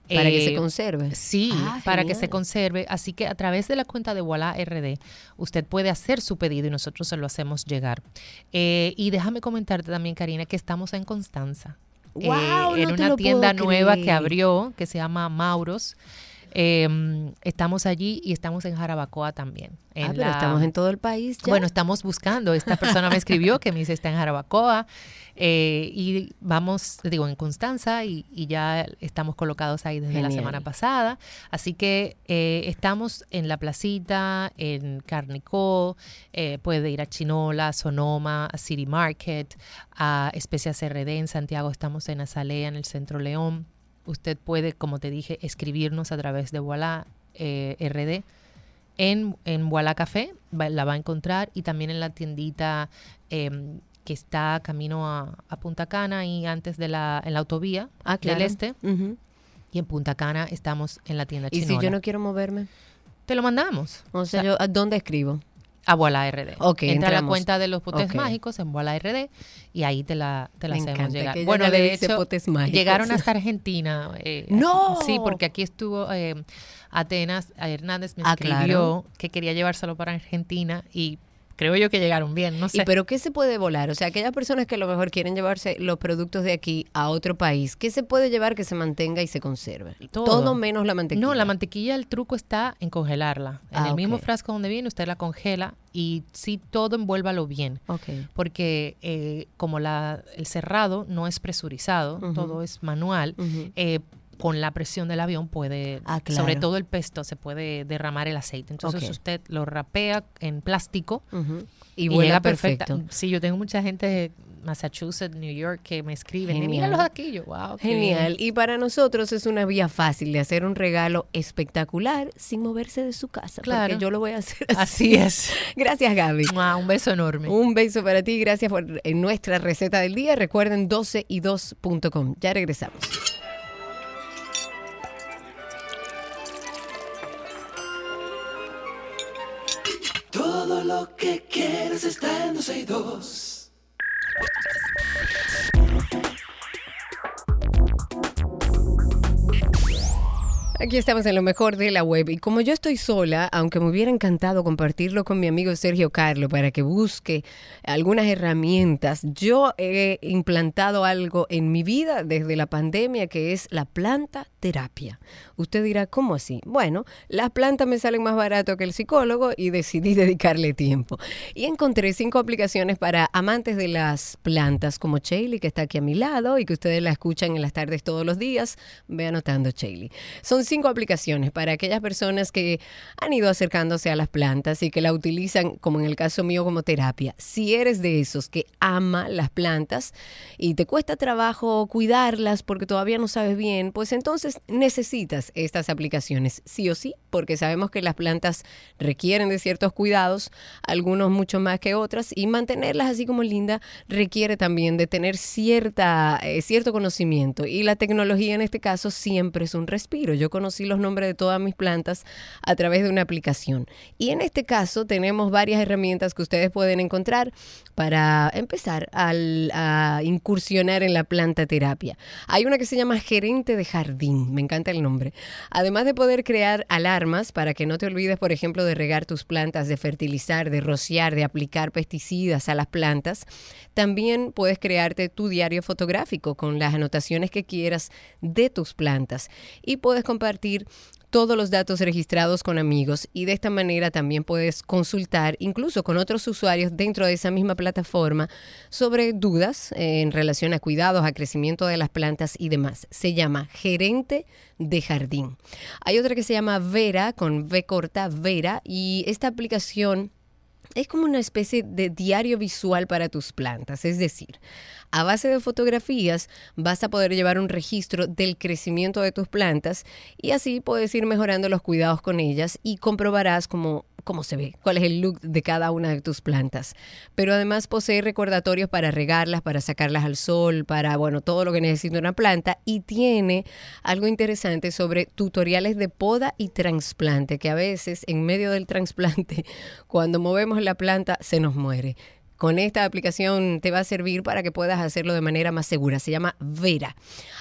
Para que se Eh, conserve. Sí, Ah, para que se conserve. Así que a través de la cuenta de Voilà RD, usted puede hacer su pedido y nosotros se lo hacemos llegar. Eh, y déjame comentarte también, Karina, que estamos en Constanza. eh, ¡Guau! en una tienda nueva que abrió, que se llama Mauros. Eh, estamos allí y estamos en Jarabacoa también. en Ah, pero la- estamos en todo el país ya. bueno, estamos buscando. Esta persona me escribió que me dice está en Jarabacoa eh, y vamos, digo, en Constanza y, y ya estamos colocados ahí desde la semana pasada. Así que eh, estamos en la placita, en Carnicó, eh, puede ir a Chinola, Sonoma, a City Market, a Especias RD en Santiago, estamos en Azalea, en el Centro León. Usted puede, como te dije, escribirnos a través de Voilà eh, RD en, en Voilà Café, va- la va a encontrar, y también en la tiendita em, que está camino a, a Punta Cana y antes de la, en la autovía ah, claro. del Este. Y en Punta Cana estamos en la tienda Y Chinola. si yo no quiero moverme, Te lo mandamos. o sea, yo, ¿a dónde escribo? A RD. Ok, Entra a la cuenta de los potes mágicos en Voilà RD y ahí te la, te la Me hacemos llegar. que Bueno, de hecho, potes mágicos. llegaron hasta Argentina. eh, ¡No! Sí, porque aquí estuvo eh, Atenas, a Hernández me Ah, escribió claro. que quería llevárselo para Argentina y creo yo que llegaron bien, no ¿Y sé. pero qué se puede volar? O sea, aquellas personas que a lo mejor quieren llevarse los productos de aquí a otro país, ¿qué se puede llevar que se mantenga y se conserve? Todo. menos la mantequilla. No, la mantequilla, el truco está en congelarla. En Ah, el mismo frasco donde viene, usted la congela y sí, todo envuélvalo bien. Ok. Porque eh, como la, el cerrado no es presurizado, todo es manual, eh, con la presión del avión puede, Ah, claro. sobre todo el pesto, se puede derramar el aceite. Entonces usted lo rapea en plástico. Y, y, llega perfecto. perfecta. Sí, yo tengo mucha gente de Massachusetts, New York que me escriben, Genial. mira los aquí, yo, wow, qué bien". Genial. Y para nosotros es una vía fácil de hacer un regalo espectacular sin moverse de su casa. Claro. Porque yo lo voy a hacer Así es. Gracias, Gaby. Mua, Un beso enorme. Un beso para ti. Gracias por en nuestra receta del día. Recuerden 12y2.com. Ya regresamos. Lo que quieres está en 12 y 2. Aquí estamos en lo mejor de la web y como yo estoy sola, aunque me hubiera encantado compartirlo con mi amigo Sergio Carlo para que busque algunas herramientas, yo he implantado algo en mi vida desde la pandemia que es la planta terapia. Usted dirá, ¿cómo así? Bueno, las plantas me salen más barato que el psicólogo y decidí dedicarle tiempo. Y encontré cinco aplicaciones para amantes de las plantas como Chailey, que está aquí a mi lado y que ustedes la escuchan en las tardes todos los días. Ve anotando Chailey. Son cinco aplicaciones para aquellas personas que han ido acercándose a las plantas y que la utilizan, como en el caso mío, como terapia. Si eres de esos que ama las plantas y te cuesta trabajo cuidarlas porque todavía no sabes bien, pues entonces necesitas estas aplicaciones, sí o sí, porque sabemos que las plantas requieren de ciertos cuidados, algunos mucho más que otras, y mantenerlas así como linda requiere también de tener cierta, eh, cierto conocimiento. Y la tecnología en este caso siempre es un respiro. Yo conocí los nombres de todas mis plantas a través de una aplicación. Y en este caso tenemos varias herramientas que ustedes pueden encontrar para empezar a incursionar en la planta terapia. Hay una que se llama gerente de jardín, me encanta el nombre. Además de poder crear alarmas para que no te olvides, por ejemplo, de regar tus plantas, de fertilizar, de rociar, de aplicar pesticidas a las plantas, también puedes crearte tu diario fotográfico con las anotaciones que quieras de tus plantas y puedes todos los datos registrados con amigos y de esta manera también puedes consultar incluso con otros usuarios dentro de esa misma plataforma sobre dudas en relación a cuidados, a crecimiento de las plantas y demás. Se llama Gerente de Jardín. Hay otra que se llama Vera con V corta Vera y esta aplicación es como una especie de diario visual para tus plantas, es decir, a base de fotografías vas a poder llevar un registro del crecimiento de tus plantas y así puedes ir mejorando los cuidados con ellas y comprobarás como cómo se ve, cuál es el look de cada una de tus plantas. Pero además posee recordatorios para regarlas, para sacarlas al sol, para, bueno, todo lo que necesita una planta y tiene algo interesante sobre tutoriales de poda y trasplante, que a veces en medio del trasplante, cuando movemos la planta, se nos muere con esta aplicación te va a servir para que puedas hacerlo de manera más segura. Se llama Vera.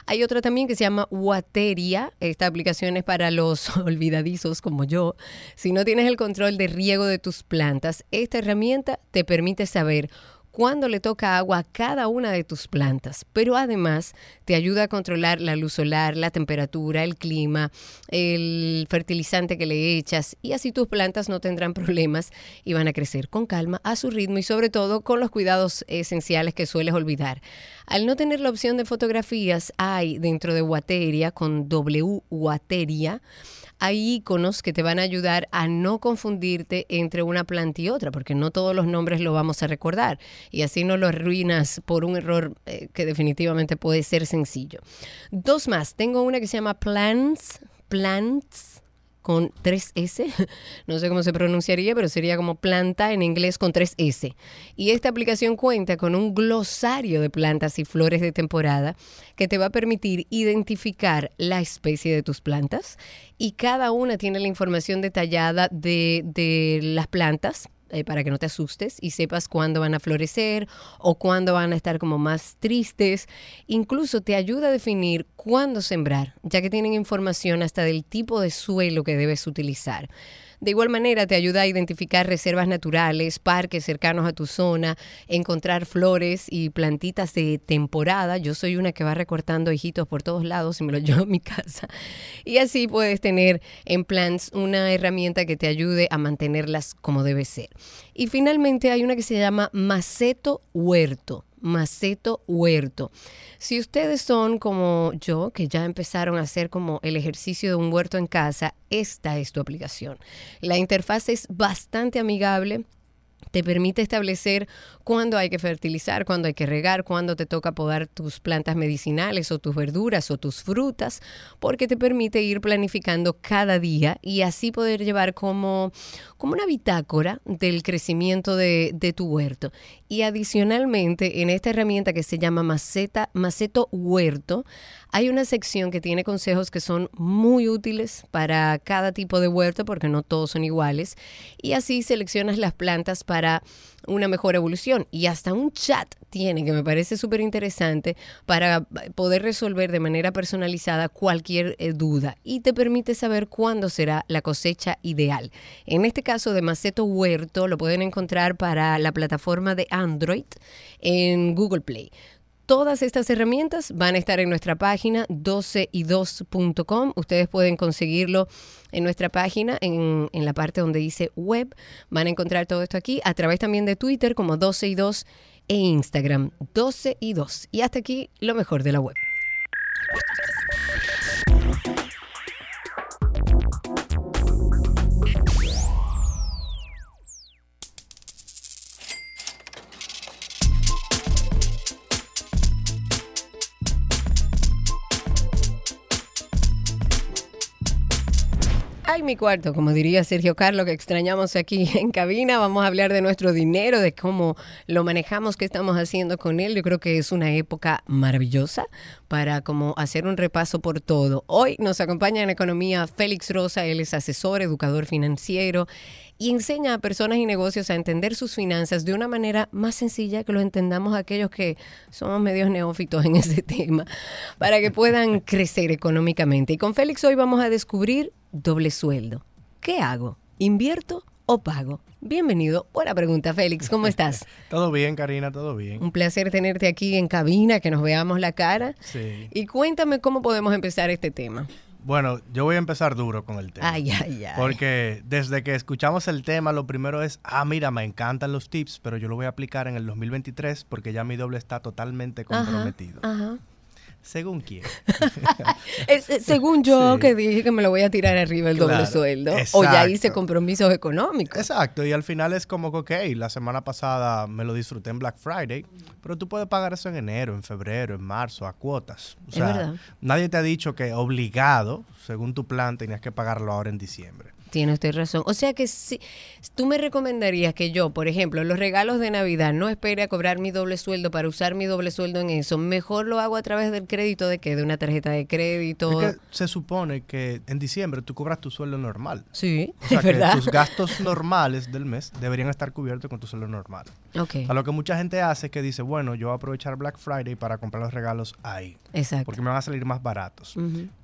Hay otra también que se llama Wateria. Esta aplicación es para los olvidadizos como yo. Si no tienes el control de riego de tus plantas, esta herramienta te permite saber cuándo le toca agua a cada una de tus plantas, pero además te ayuda a controlar la luz solar, la temperatura, el clima, el fertilizante que le echas y así tus plantas no tendrán problemas y van a crecer con calma, a su ritmo y sobre todo con los cuidados esenciales que sueles olvidar. Al no tener la opción de fotografías, hay dentro de Wateria con W Wateria hay iconos que te van a ayudar a no confundirte entre una planta y otra, porque no todos los nombres lo vamos a recordar y así no lo arruinas por un error eh, que definitivamente puede ser sencillo. Dos más, tengo una que se llama Plants, Plants con 3S, no sé cómo se pronunciaría, pero sería como planta en inglés con 3S. Y esta aplicación cuenta con un glosario de plantas y flores de temporada que te va a permitir identificar la especie de tus plantas y cada una tiene la información detallada de, de las plantas eh, para que no te asustes y sepas cuándo van a florecer o cuándo van a estar como más tristes. Incluso te ayuda a definir cuándo sembrar, ya que tienen información hasta del tipo de suelo que debes utilizar. De igual manera, te ayuda a identificar reservas naturales, parques cercanos a tu zona, encontrar flores y plantitas de temporada. Yo soy una que va recortando hijitos por todos lados y me los llevo a mi casa. Y así puedes tener en Plants una herramienta que te ayude a mantenerlas como debe ser. Y finalmente hay una que se llama Maceto Huerto. Maceto Huerto. Si ustedes son como yo, que ya empezaron a hacer como el ejercicio de un huerto en casa, esta es tu aplicación. La interfaz es bastante amigable te permite establecer cuándo hay que fertilizar, cuándo hay que regar, cuándo te toca podar tus plantas medicinales o tus verduras o tus frutas, porque te permite ir planificando cada día y así poder llevar como, como una bitácora del crecimiento de, de tu huerto. Y adicionalmente, en esta herramienta que se llama Maceta, Maceto Huerto, hay una sección que tiene consejos que son muy útiles para cada tipo de huerto porque no todos son iguales y así seleccionas las plantas para una mejor evolución y hasta un chat tiene que me parece súper interesante para poder resolver de manera personalizada cualquier eh, duda y te permite saber cuándo será la cosecha ideal. En este caso de Maceto Huerto lo pueden encontrar para la plataforma de Android en Google Play. Todas estas herramientas van a estar en nuestra página 12y2.com. Ustedes pueden conseguirlo en nuestra página, en, en, la parte donde dice web. Van a encontrar todo esto aquí a través también de Twitter como 12y2 e Instagram 12y2. Y hasta aquí lo mejor de la web. Ay, mi cuarto, como diría Sergio Carlos, que extrañamos aquí en cabina. Vamos a hablar de nuestro dinero, de cómo lo manejamos, qué estamos haciendo con él. Yo creo que es una época maravillosa para como hacer un repaso por todo. Hoy nos acompaña en economía Félix Rosa, él es asesor, educador financiero y enseña a personas y negocios a entender sus finanzas de una manera más sencilla que lo entendamos aquellos que somos medios neófitos en ese tema, para que puedan crecer económicamente. Y con Félix hoy vamos a descubrir doble sueldo. ¿Qué hago? ¿Invierto o pago? Bienvenido. Buena pregunta, Félix. ¿Cómo estás? todo bien, Karina, todo bien. Un placer tenerte aquí en cabina, que nos veamos la cara. Sí. Y cuéntame cómo podemos empezar este tema. Bueno, yo voy a empezar duro con el tema. Ay, ay, ay. Porque desde que escuchamos el tema, lo primero es, ah, mira, me encantan los tips, pero yo lo voy a aplicar en el 2023 porque ya mi doble está totalmente comprometido. Ajá. Según quién. Es- es según yo Sí. que dije que me lo voy a tirar arriba el doble sueldo. O ya hice compromisos económicos. Exacto, y al final es como que, ok, la semana pasada me lo disfruté en Black Friday, pero tú puedes pagar eso en enero, en febrero, en marzo, a cuotas. O sea, verdad. nadie te ha dicho que obligado, según tu plan, tenías que pagarlo ahora en diciembre. Tiene usted razón. O sea que si tú me recomendarías que yo, por ejemplo, los regalos de Navidad no espere a cobrar mi doble sueldo para usar mi doble sueldo en eso. Mejor lo hago a través del crédito de qué? De una tarjeta de crédito. Es que se supone que en diciembre tú cobras tu sueldo normal. Sí, O sea es que verdad. tus gastos normales del mes deberían estar cubiertos con tu sueldo normal. Ok, O sea, lo que mucha gente hace es que dice, bueno, yo voy a aprovechar Black Friday para comprar los regalos ahí, exacto. porque me van a salir más baratos.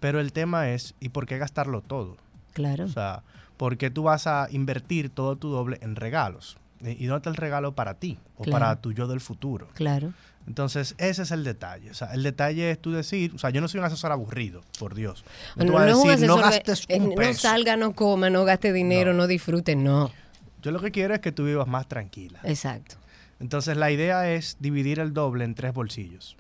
Pero el tema es, ¿y por qué gastarlo todo? Claro. O sea, ¿por qué tú vas a invertir todo tu doble en regalos? ¿Y y dónde está el regalo para ti o Claro. para tu yo del futuro? Claro. Entonces, ese es el detalle. O sea, el detalle es tú decir, o sea, yo no soy un asesor aburrido, por Dios. No, voy a no decir, no asesor gastes eh, no salga, no coma, no gaste dinero, no, No. disfrute, no. Yo lo que quiero es que tú vivas más tranquila. Exacto. Entonces la idea es dividir el doble en tres bolsillos.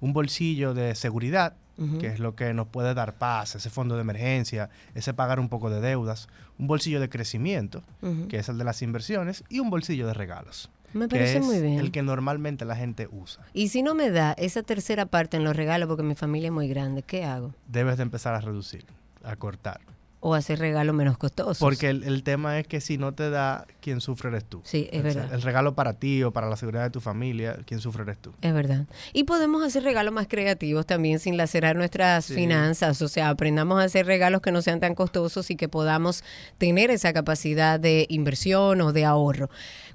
Un bolsillo de seguridad, Que es lo que nos puede dar paz, ese fondo de emergencia, ese pagar un poco de deudas. Un bolsillo de crecimiento, que es el de las inversiones. Y un bolsillo de regalos, Me que parece es muy bien. el que normalmente la gente usa. Y si no me da esa tercera parte en los regalos porque mi familia es muy grande, ¿qué hago? Debes de empezar a reducir, a cortar. O hacer regalos menos costosos. Porque el, el tema es que si no te da, quien sufre eres tú. Sí, es O sea, verdad. El regalo para ti o para la seguridad de tu familia, quien sufre eres tú. Es verdad. Y podemos hacer regalos más creativos también sin lacerar nuestras Sí. finanzas. O sea, aprendamos a hacer regalos que no sean tan costosos y que podamos tener esa capacidad de inversión o de ahorro.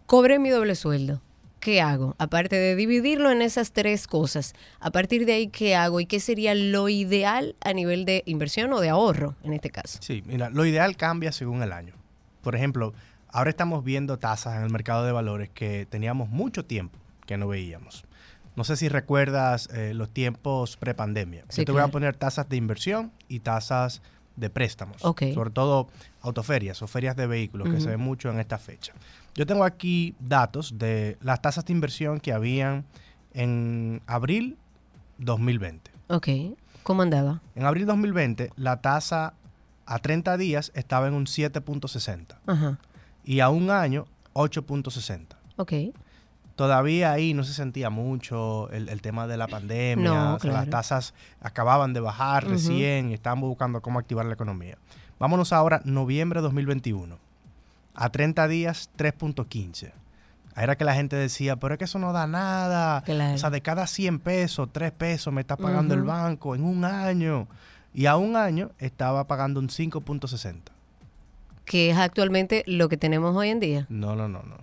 Cobré mi doble sueldo. ¿Qué hago? Aparte de dividirlo en esas tres cosas, a partir de ahí, ¿qué hago? ¿Y qué sería lo ideal a nivel de inversión o de ahorro en este caso? Sí, mira, lo ideal cambia según el año. Por ejemplo, ahora estamos viendo tasas en el mercado de valores que teníamos mucho tiempo que no veíamos. No sé si recuerdas eh, los tiempos prepandemia. Sí, Yo te voy a poner tasas de inversión y tasas de préstamos. Sobre todo autoferias o ferias de vehículos, que se ven mucho en esta fecha. Yo tengo aquí datos de las tasas de inversión que habían en abril 2020. Ok. ¿Cómo andaba? En abril 2020, la tasa a 30 días estaba en un 7.60 Ajá. y a un año 8.60. Ok. Todavía ahí no se sentía mucho el, el tema de la pandemia. No, o sea, Las tasas acababan de bajar recién y estábamos buscando cómo activar la economía. Vámonos ahora, noviembre de 2021. A 30 días, 3.15. Ahí Era que la gente decía, pero es que eso no da nada. Claro. O sea, de cada 100 pesos, 3 pesos me está pagando el banco en un año. Y a un año estaba pagando un 5.60. Que es actualmente lo que tenemos hoy en día. No, no, no, no.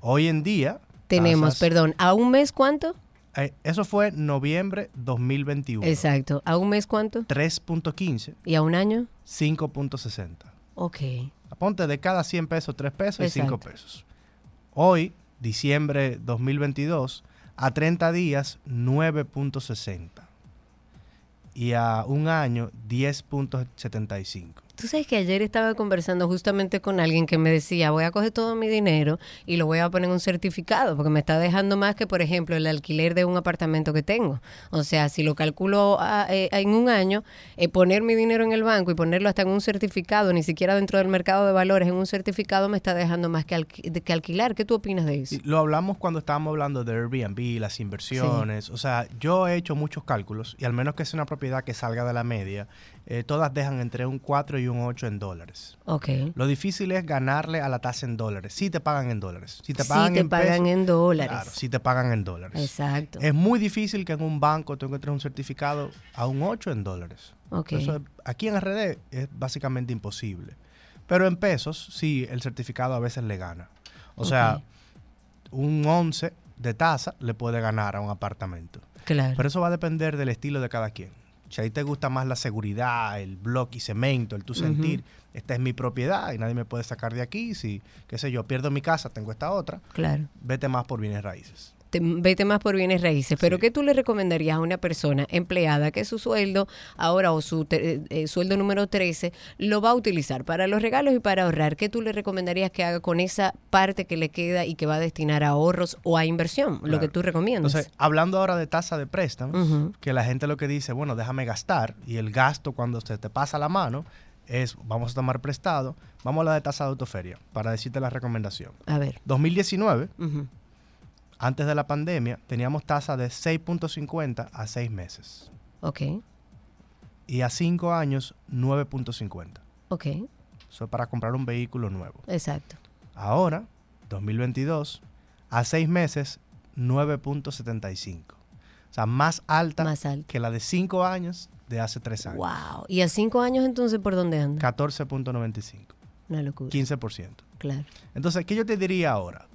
Hoy en día... Tenemos, tasas- perdón, ¿a un mes cuánto? eh, eso fue noviembre 2021. Exacto. ¿A un mes cuánto? 3.15, ¿Y a un año? 5.60. Ok. Aponte de cada 100 pesos, 3 pesos y 5 Exacto. pesos. Hoy, diciembre 2022, a 30 días, 9.60. Y a un año, 10.75. Tú sabes que ayer estaba conversando justamente con alguien que me decía, voy a coger todo mi dinero y lo voy a poner en un certificado, porque me está dejando más que, por ejemplo, el alquiler de un apartamento que tengo. O sea, si lo calculo ah, eh, en un año, eh, poner mi dinero en el banco y ponerlo hasta en un certificado, ni siquiera dentro del mercado de valores, en un certificado me está dejando más que, que alquilar. ¿Qué tú opinas de eso? Lo hablamos cuando estábamos hablando de Airbnb, las inversiones. O sea, yo he hecho muchos cálculos y al menos que sea una propiedad que salga de la media, eh, todas dejan entre un 4 y un 8 en dólares. Ok. Lo difícil es ganarle a la tasa en dólares. Si te pagan en dólares. Si te Sí pagan te en pagan pesos, en dólares. Claro, si te pagan en dólares. Exacto. Es muy difícil que en un banco tú encuentres un certificado a un 8 en dólares. Ok. Eso es- aquí en RD es básicamente imposible. Pero en pesos, sí, el certificado a veces le gana. O sea, un 11 de tasa le puede ganar a un apartamento. Claro. Pero eso va a depender del estilo de cada quien. Si a ti te gusta más la seguridad, el bloque y cemento, el tu sentir, esta es mi propiedad y nadie me puede sacar de aquí. Si, qué sé yo, pierdo mi casa, tengo esta otra, claro. vete más por bienes raíces. Te- vete más por bienes raíces. Pero Sí. ¿qué tú le recomendarías a una persona empleada que su sueldo ahora o su te- eh, sueldo número 13 lo va a utilizar para los regalos y para ahorrar? ¿Qué tú le recomendarías que haga con esa parte que le queda y que va a destinar a ahorros o a inversión? Lo que tú recomiendas. Entonces, hablando ahora de tasa de préstamos, Ujú. que la gente lo que dice, bueno, déjame gastar, y el gasto cuando se te pasa la mano es, vamos a tomar prestado, vamos a la de tasa de autoferia, para decirte la recomendación. a ver. 2019, Ujú. Antes de la pandemia, teníamos tasa de 6.50 a 6 meses. Ok, Y a 5 años, 9.50. ok, Eso es para comprar un vehículo nuevo. exacto. Ahora, 2022, a 6 meses, 9.75. O sea, más alta Más alto. que la de 5 años de hace 3 años. Wow. ¿Y a cinco años entonces por dónde anda? 14.95. Una locura. 15%. Claro. Entonces, ¿qué yo te diría ahora?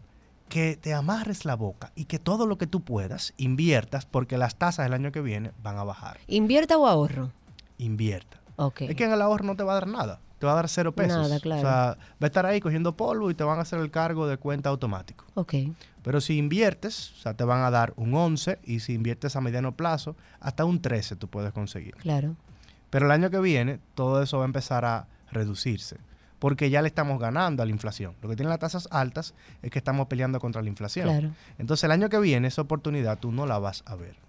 Que te amarres la boca y que todo lo que tú puedas inviertas porque las tasas el año que viene van a bajar. ¿Invierta o ahorro? Invierta. Ok. Es que en el ahorro no te va a dar nada. Te va a dar cero pesos. Nada, claro. O sea, va a estar ahí cogiendo polvo y te van a hacer el cargo de cuenta automático. Ok. Pero si inviertes, o sea, te van a dar un 11 y si inviertes a mediano plazo, hasta un 13 tú puedes conseguir. Claro. Pero el año que viene, todo eso va a empezar a reducirse. Porque ya le estamos ganando a la inflación. Lo que tienen las tasas altas es que estamos peleando contra la inflación. Claro. Entonces el año que viene esa oportunidad tú no la vas a ver.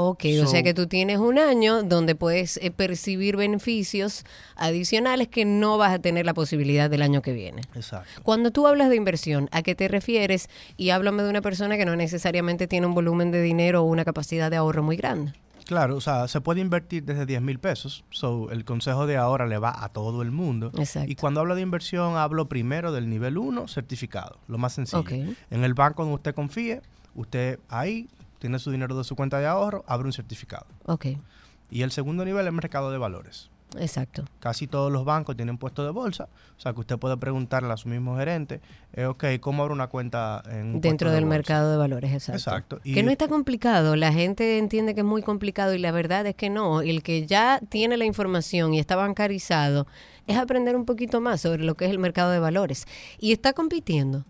Ok, o sea que tú tienes un año donde puedes eh, percibir beneficios adicionales que no vas a tener la posibilidad del año que viene. Exacto. Cuando tú hablas de inversión, ¿a qué te refieres? Y háblame de una persona que no necesariamente tiene un volumen de dinero o una capacidad de ahorro muy grande. Claro, o sea, se puede invertir desde 10 mil pesos. So, el consejo de ahora le va a todo el mundo. Exacto. Y cuando hablo de inversión, hablo primero del nivel 1, certificado, lo más sencillo. En el banco donde usted confíe, usted ahí tiene su dinero de su cuenta de ahorro, abre un certificado. Ok, Y el segundo nivel es el mercado de valores. Exacto. Casi todos los bancos tienen puesto de bolsa, o sea que usted puede preguntarle a su mismo gerente, eh, ok, ¿cómo abro una cuenta en un Dentro de del mercado de valores, exacto. Exacto. Y- Que no está complicado, la gente entiende que es muy complicado y la verdad es que no. El que ya tiene la información y está bancarizado es aprender un poquito más sobre lo que es el mercado de valores. Y está compitiendo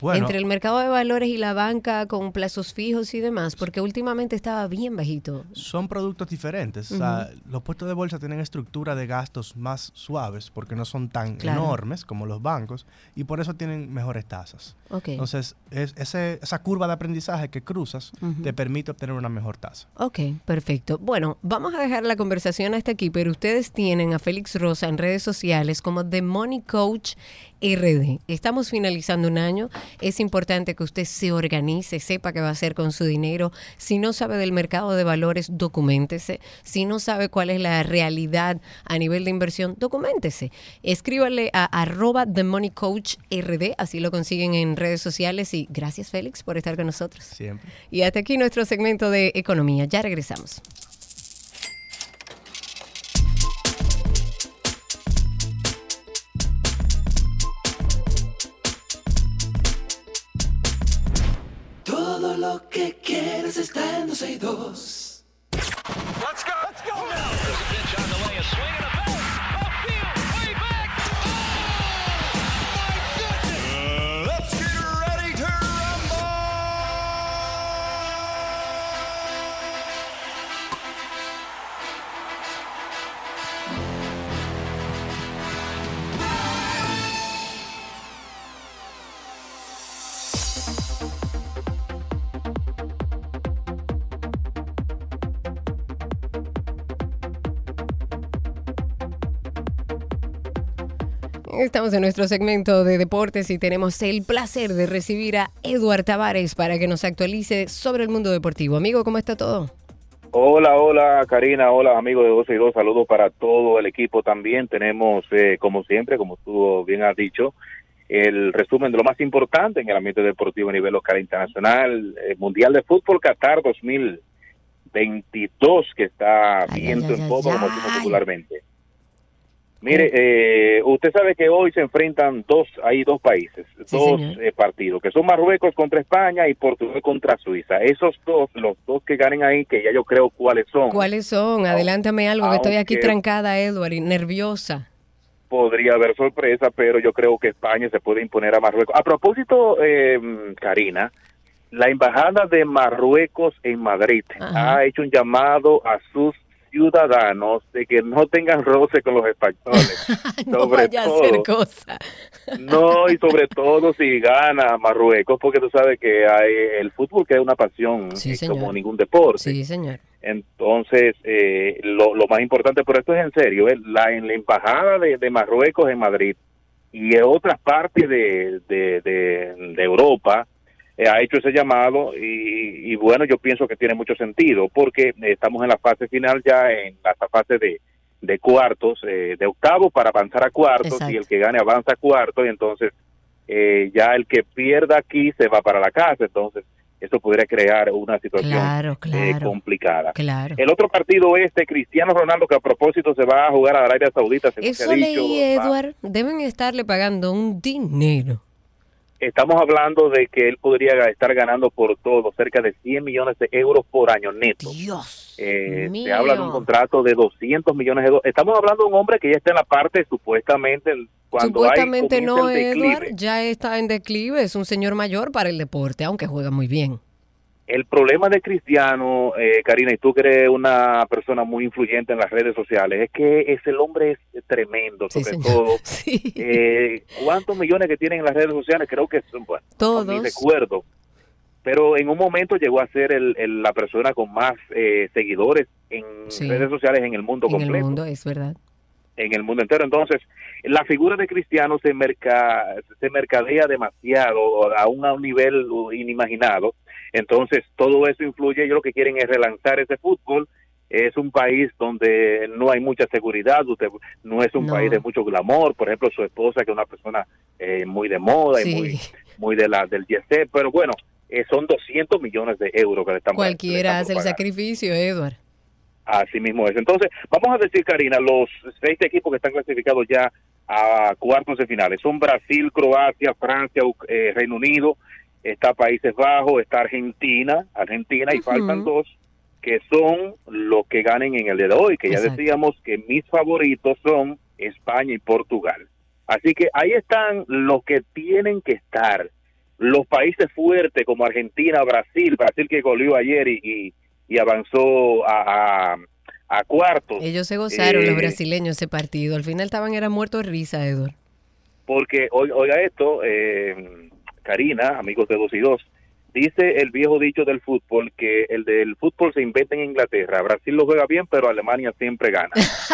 Bueno, entre el mercado de valores y la banca con plazos fijos y demás, porque últimamente estaba bien bajito. son productos diferentes. O sea, los puestos de bolsa tienen estructura de gastos más suaves porque no son tan Claro. enormes como los bancos y por eso tienen mejores tasas. Entonces, es, ese- esa curva de aprendizaje que cruzas te permite obtener una mejor tasa. Ok, perfecto. Bueno, vamos a dejar la conversación hasta aquí, pero ustedes tienen a Félix Rosa en redes sociales como The Money Coach RD. Estamos finalizando un año. Es importante que usted se organice, sepa qué va a hacer con su dinero. Si no sabe del mercado de valores, documentese. Si no sabe cuál es la realidad a nivel de inversión, documentese. Escríbale a arroba The Money Coach RD, así lo consiguen en redes sociales. Y gracias, Félix, por estar con nosotros. Siempre. Y hasta aquí nuestro segmento de economía. Ya regresamos. Lo que quieres está en 12 y 2. Estamos en nuestro segmento de deportes y tenemos el placer de recibir a Eduard Tavares para que nos actualice sobre el mundo deportivo. Amigo, ¿cómo está todo? Hola, hola Karina, hola amigos de 12 y 2, saludos para todo el equipo también. Tenemos, eh, como siempre, como tú bien has dicho, el resumen de lo más importante en el ambiente deportivo a nivel local e internacional, el Mundial de Fútbol Qatar 2022 que está ay, en popa, como decimos popularmente. Mire, eh, usted sabe que hoy se enfrentan dos, hay dos países, Sí, dos eh, partidos, que son Marruecos contra España y Portugal contra Suiza. Esos dos, los dos que ganen ahí, que ya yo creo cuáles son, ¿Cuáles son? Adelántame algo, que estoy aquí trancada, Edward, y nerviosa. podría haber sorpresa, pero yo creo que España se puede imponer a Marruecos. A propósito, eh, Karina, la embajada de Marruecos en Madrid Ajá. ha hecho un llamado a sus ciudadanos de que no tengan roce con los españoles. no Sobre vaya a hacer todo. cosa. No, y sobre todo si gana Marruecos, porque tú sabes que hay el fútbol que es una pasión Sí, eh, como ningún deporte. Sí, señor. Entonces, eh, lo, lo más importante, pero esto es en serio, ¿eh? la, en la embajada de, de Marruecos en Madrid y en otras partes de, de, de- de Europa eh, ha hecho ese llamado y, y bueno, yo pienso que tiene mucho sentido porque estamos en la fase final ya, en la fase de, de cuartos, eh, de octavos para avanzar a cuartos Exacto. y el que gane avanza a cuartos y entonces eh, ya el que pierda aquí se va para la casa, entonces eso podría crear una situación Claro, eh, claro, complicada. claro. El otro partido este, Cristiano Ronaldo, que a propósito se va a jugar a Arabia Saudita. se Eso dicho, leí, Edward. Deben estarle pagando un dinero. Estamos hablando de que él podría estar ganando por todo cerca de 100 millones de euros por año neto. Dios. Eh, mío. se habla de un contrato de 200 millones de dólares. Estamos hablando de un hombre que ya está en la parte, supuestamente, cuando Supuestamente hay, no. Edward. Ya está en declive. Es un señor mayor para el deporte, aunque juega muy bien. El problema de Cristiano, eh, Karina, y tú que eres una persona muy influyente en las redes sociales, es que ese hombre es tremendo, Sí, sobre señor. todo. Sí. Eh, ¿Cuántos millones que tienen en las redes sociales? Creo que son, bueno, Todos. no, ni recuerdo. Pero en un momento llegó a ser el- el- la persona con más eh, seguidores en Sí. redes sociales en el mundo en completo el mundo, es verdad. en el mundo entero. Entonces, la figura de Cristiano se, merca, se mercadea demasiado a un, a un nivel inimaginado. Entonces, todo eso influye. Ellos lo que quieren es relanzar ese fútbol. Es un país donde no hay mucha seguridad, usted, no es un No. país de mucho glamour. Por ejemplo, su esposa, que es una persona eh, muy de moda y muy, muy de la del set. Pero bueno, eh, son 200 millones de euros que le están le Cualquiera hace el sacrificio, Edward. Así mismo es. Entonces, vamos a decir, Karina, los seis equipos que están clasificados ya a cuartos de finales son Brasil, Croacia, Francia, eh, Reino Unido, está Países Bajos, está Argentina, Argentina, y faltan dos que son los que ganen en el día de hoy, que ya decíamos que mis favoritos son España y Portugal. Así que ahí están los que tienen que estar. Los países fuertes como Argentina, Brasil, Brasil que goleó ayer y, y, y avanzó a, a, a cuartos. Ellos se gozaron, Eh, los brasileños, ese partido. Al final estaban, era muertos de risa, Edward. Porque, oi- oiga esto, eh, Karina, amigos de dos y dos, dice el viejo dicho del fútbol que el del fútbol se inventa en Inglaterra. Brasil lo juega bien, pero Alemania siempre gana.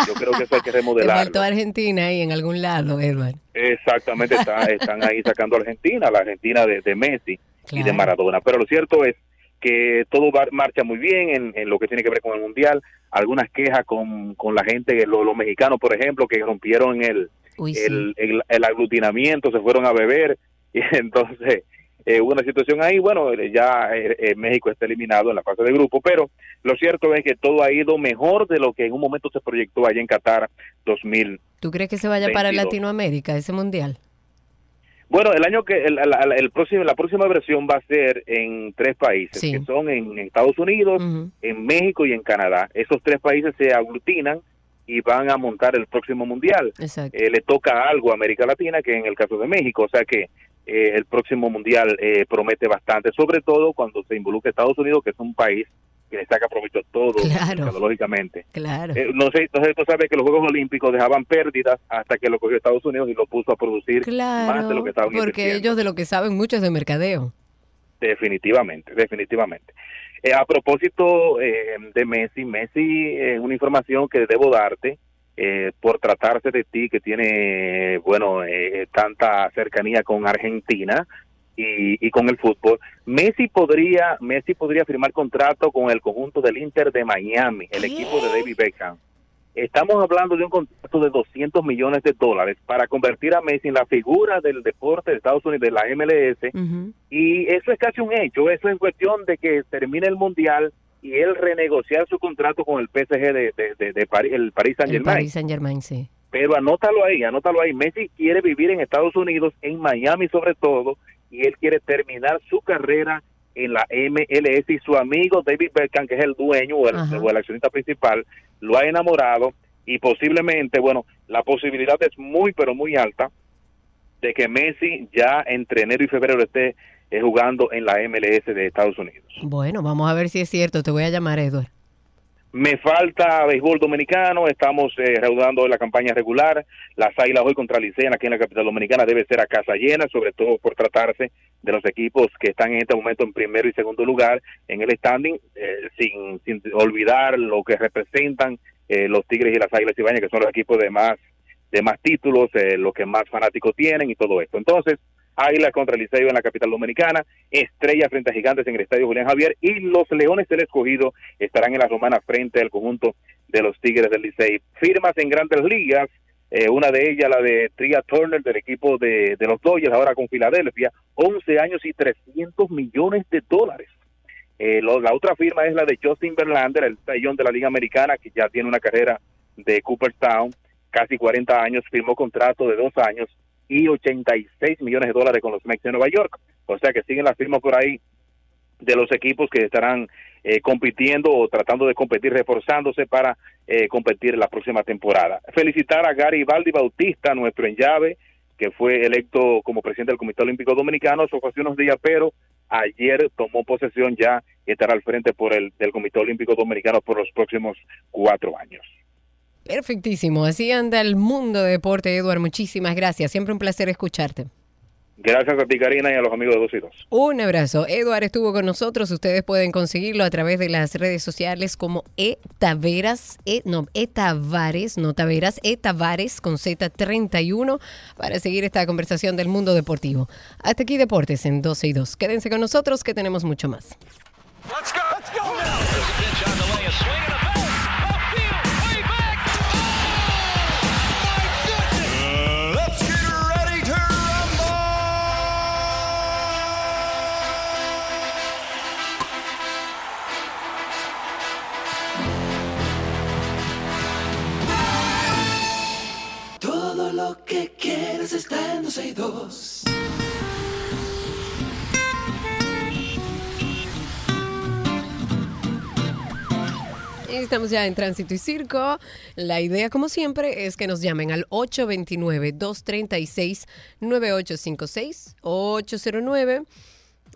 Yo creo que eso hay que Te faltó. Argentina ahí en algún lado, Edward. Exactamente, está- están ahí sacando a Argentina, la Argentina de, de Messi y de. Maradona. Pero lo cierto es que todo va- marcha muy bien en, en lo que tiene que ver con el Mundial. Algunas quejas con, con la gente, los, los mexicanos, por ejemplo, que rompieron el, Uy, sí. el, el, el aglutinamiento, se fueron a beber y entonces eh, hubo una situación ahí, bueno, eh, ya eh, eh, México está eliminado en la fase de grupo, pero lo cierto es que todo ha ido mejor de lo que en un momento se proyectó allá en Qatar 2000. ¿Tú crees que se vaya para 22. Latinoamérica ese mundial? Bueno, el año que el, el- el próximo, la próxima versión va a ser en tres países, Sí. que son en Estados Unidos, en México y en Canadá. Esos tres países se aglutinan y van a montar el próximo mundial. Eh, le toca algo a América Latina que en el caso de México, o sea que eh, el próximo mundial eh, promete bastante, sobre todo cuando se involucra Estados Unidos, que es un país que le saca provecho a todo, Claro. tecnológicamente. Claro. Eh, no sé, entonces tú sabes que los Juegos Olímpicos dejaban pérdidas hasta que lo cogió Estados Unidos y lo puso a producir más de lo que estaban porque ellos de lo que saben mucho es de mercadeo. Definitivamente, definitivamente. Eh, a propósito eh, de Messi, Messi, eh, una información que debo darte eh, por tratarse de ti que tiene, bueno, eh, tanta cercanía con Argentina. y, y con el fútbol. Messi podría, Messi podría firmar contrato con el conjunto del Inter de Miami, el equipo de David Beckham. Estamos hablando de un contrato de 200 millones de dólares para convertir a Messi en la figura del deporte de Estados Unidos, de la MLS, y eso es casi un hecho, eso es cuestión de que termine el Mundial y él renegociar su contrato con el PSG de, de, de- de París, el Paris Saint El Germain. Paris Saint Germain, sí. Pero anótalo ahí, anótalo ahí. Messi quiere vivir en Estados Unidos, en Miami sobre todo, y él quiere terminar su carrera en la MLS y su amigo David Beckham, que es el dueño o el, o el accionista principal, lo ha enamorado y posiblemente, bueno, la posibilidad es muy, pero muy alta de que Messi ya entre enero y febrero esté eh, jugando en la MLS de Estados Unidos. Bueno, vamos a ver si es cierto. Te voy a llamar, Edward. Me falta béisbol dominicano, estamos eh, reanudando la campaña regular. Las Águilas hoy contra Licea aquí en la capital dominicana debe ser a casa llena, sobre todo por tratarse de los equipos que están en este momento en primero y segundo lugar en el standing, eh, sin, sin olvidar lo que representan eh, los Tigres y las Águilas Ibañas, que son los equipos de más de más títulos, eh, los que más fanáticos tienen y todo esto. Entonces, Águilas contra Liceo en la capital dominicana, Estrella frente a Gigantes en el Estadio Julián Javier y los Leones del Escogido estarán en la Romana frente al conjunto de los Tigres del Licey. Firmas en grandes ligas, eh, una de ellas la de Tria Turner del equipo de, de los Dodgers, ahora con Filadelfia, 11 años y 300 millones de dólares. Eh, lo- la otra firma es la de Justin Verlander, el tallón de la Liga Americana, que ya tiene una carrera de Cooperstown, casi 40 años, firmó contrato de dos años y 86 millones de dólares con los Mets de Nueva York. O sea que siguen las firmas por ahí de los equipos que estarán eh, compitiendo o tratando de competir, reforzándose para eh, competir la próxima temporada. Felicitar a Gary Baldi Bautista, nuestro en llave, que fue electo como presidente del Comité Olímpico Dominicano, eso fue hace unos días, pero ayer tomó posesión ya y estará al frente por el del Comité Olímpico Dominicano por los próximos cuatro años. Perfectísimo. Así anda el mundo de deporte, Edward. Muchísimas gracias. Siempre un placer escucharte. Gracias a ti, Karina, y a los amigos de Dos y Dos. Un abrazo. Edward estuvo con nosotros. Ustedes pueden conseguirlo a través de las redes sociales como E Taveras, e, no, E Tavares, no Taveras, E Tavares con Z31 para seguir esta conversación del mundo deportivo. Hasta aquí Deportes en 12 y 2. Quédense con nosotros que tenemos mucho más. Let's está en 12 y 2. Y Estamos ya en Tránsito y Circo. La idea, como siempre, es que nos llamen al 829-236-9856. 809.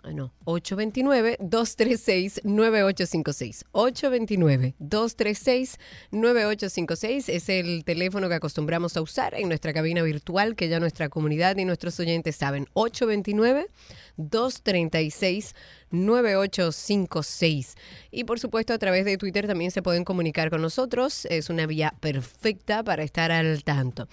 Ah, No, 829-236-9856. 829-236-9856 es el teléfono que acostumbramos a usar en nuestra cabina virtual, que ya nuestra comunidad y nuestros oyentes saben. 829-236-9856. 9856. Y por supuesto a través de Twitter también se pueden comunicar con nosotros. Es una vía perfecta para estar al tanto.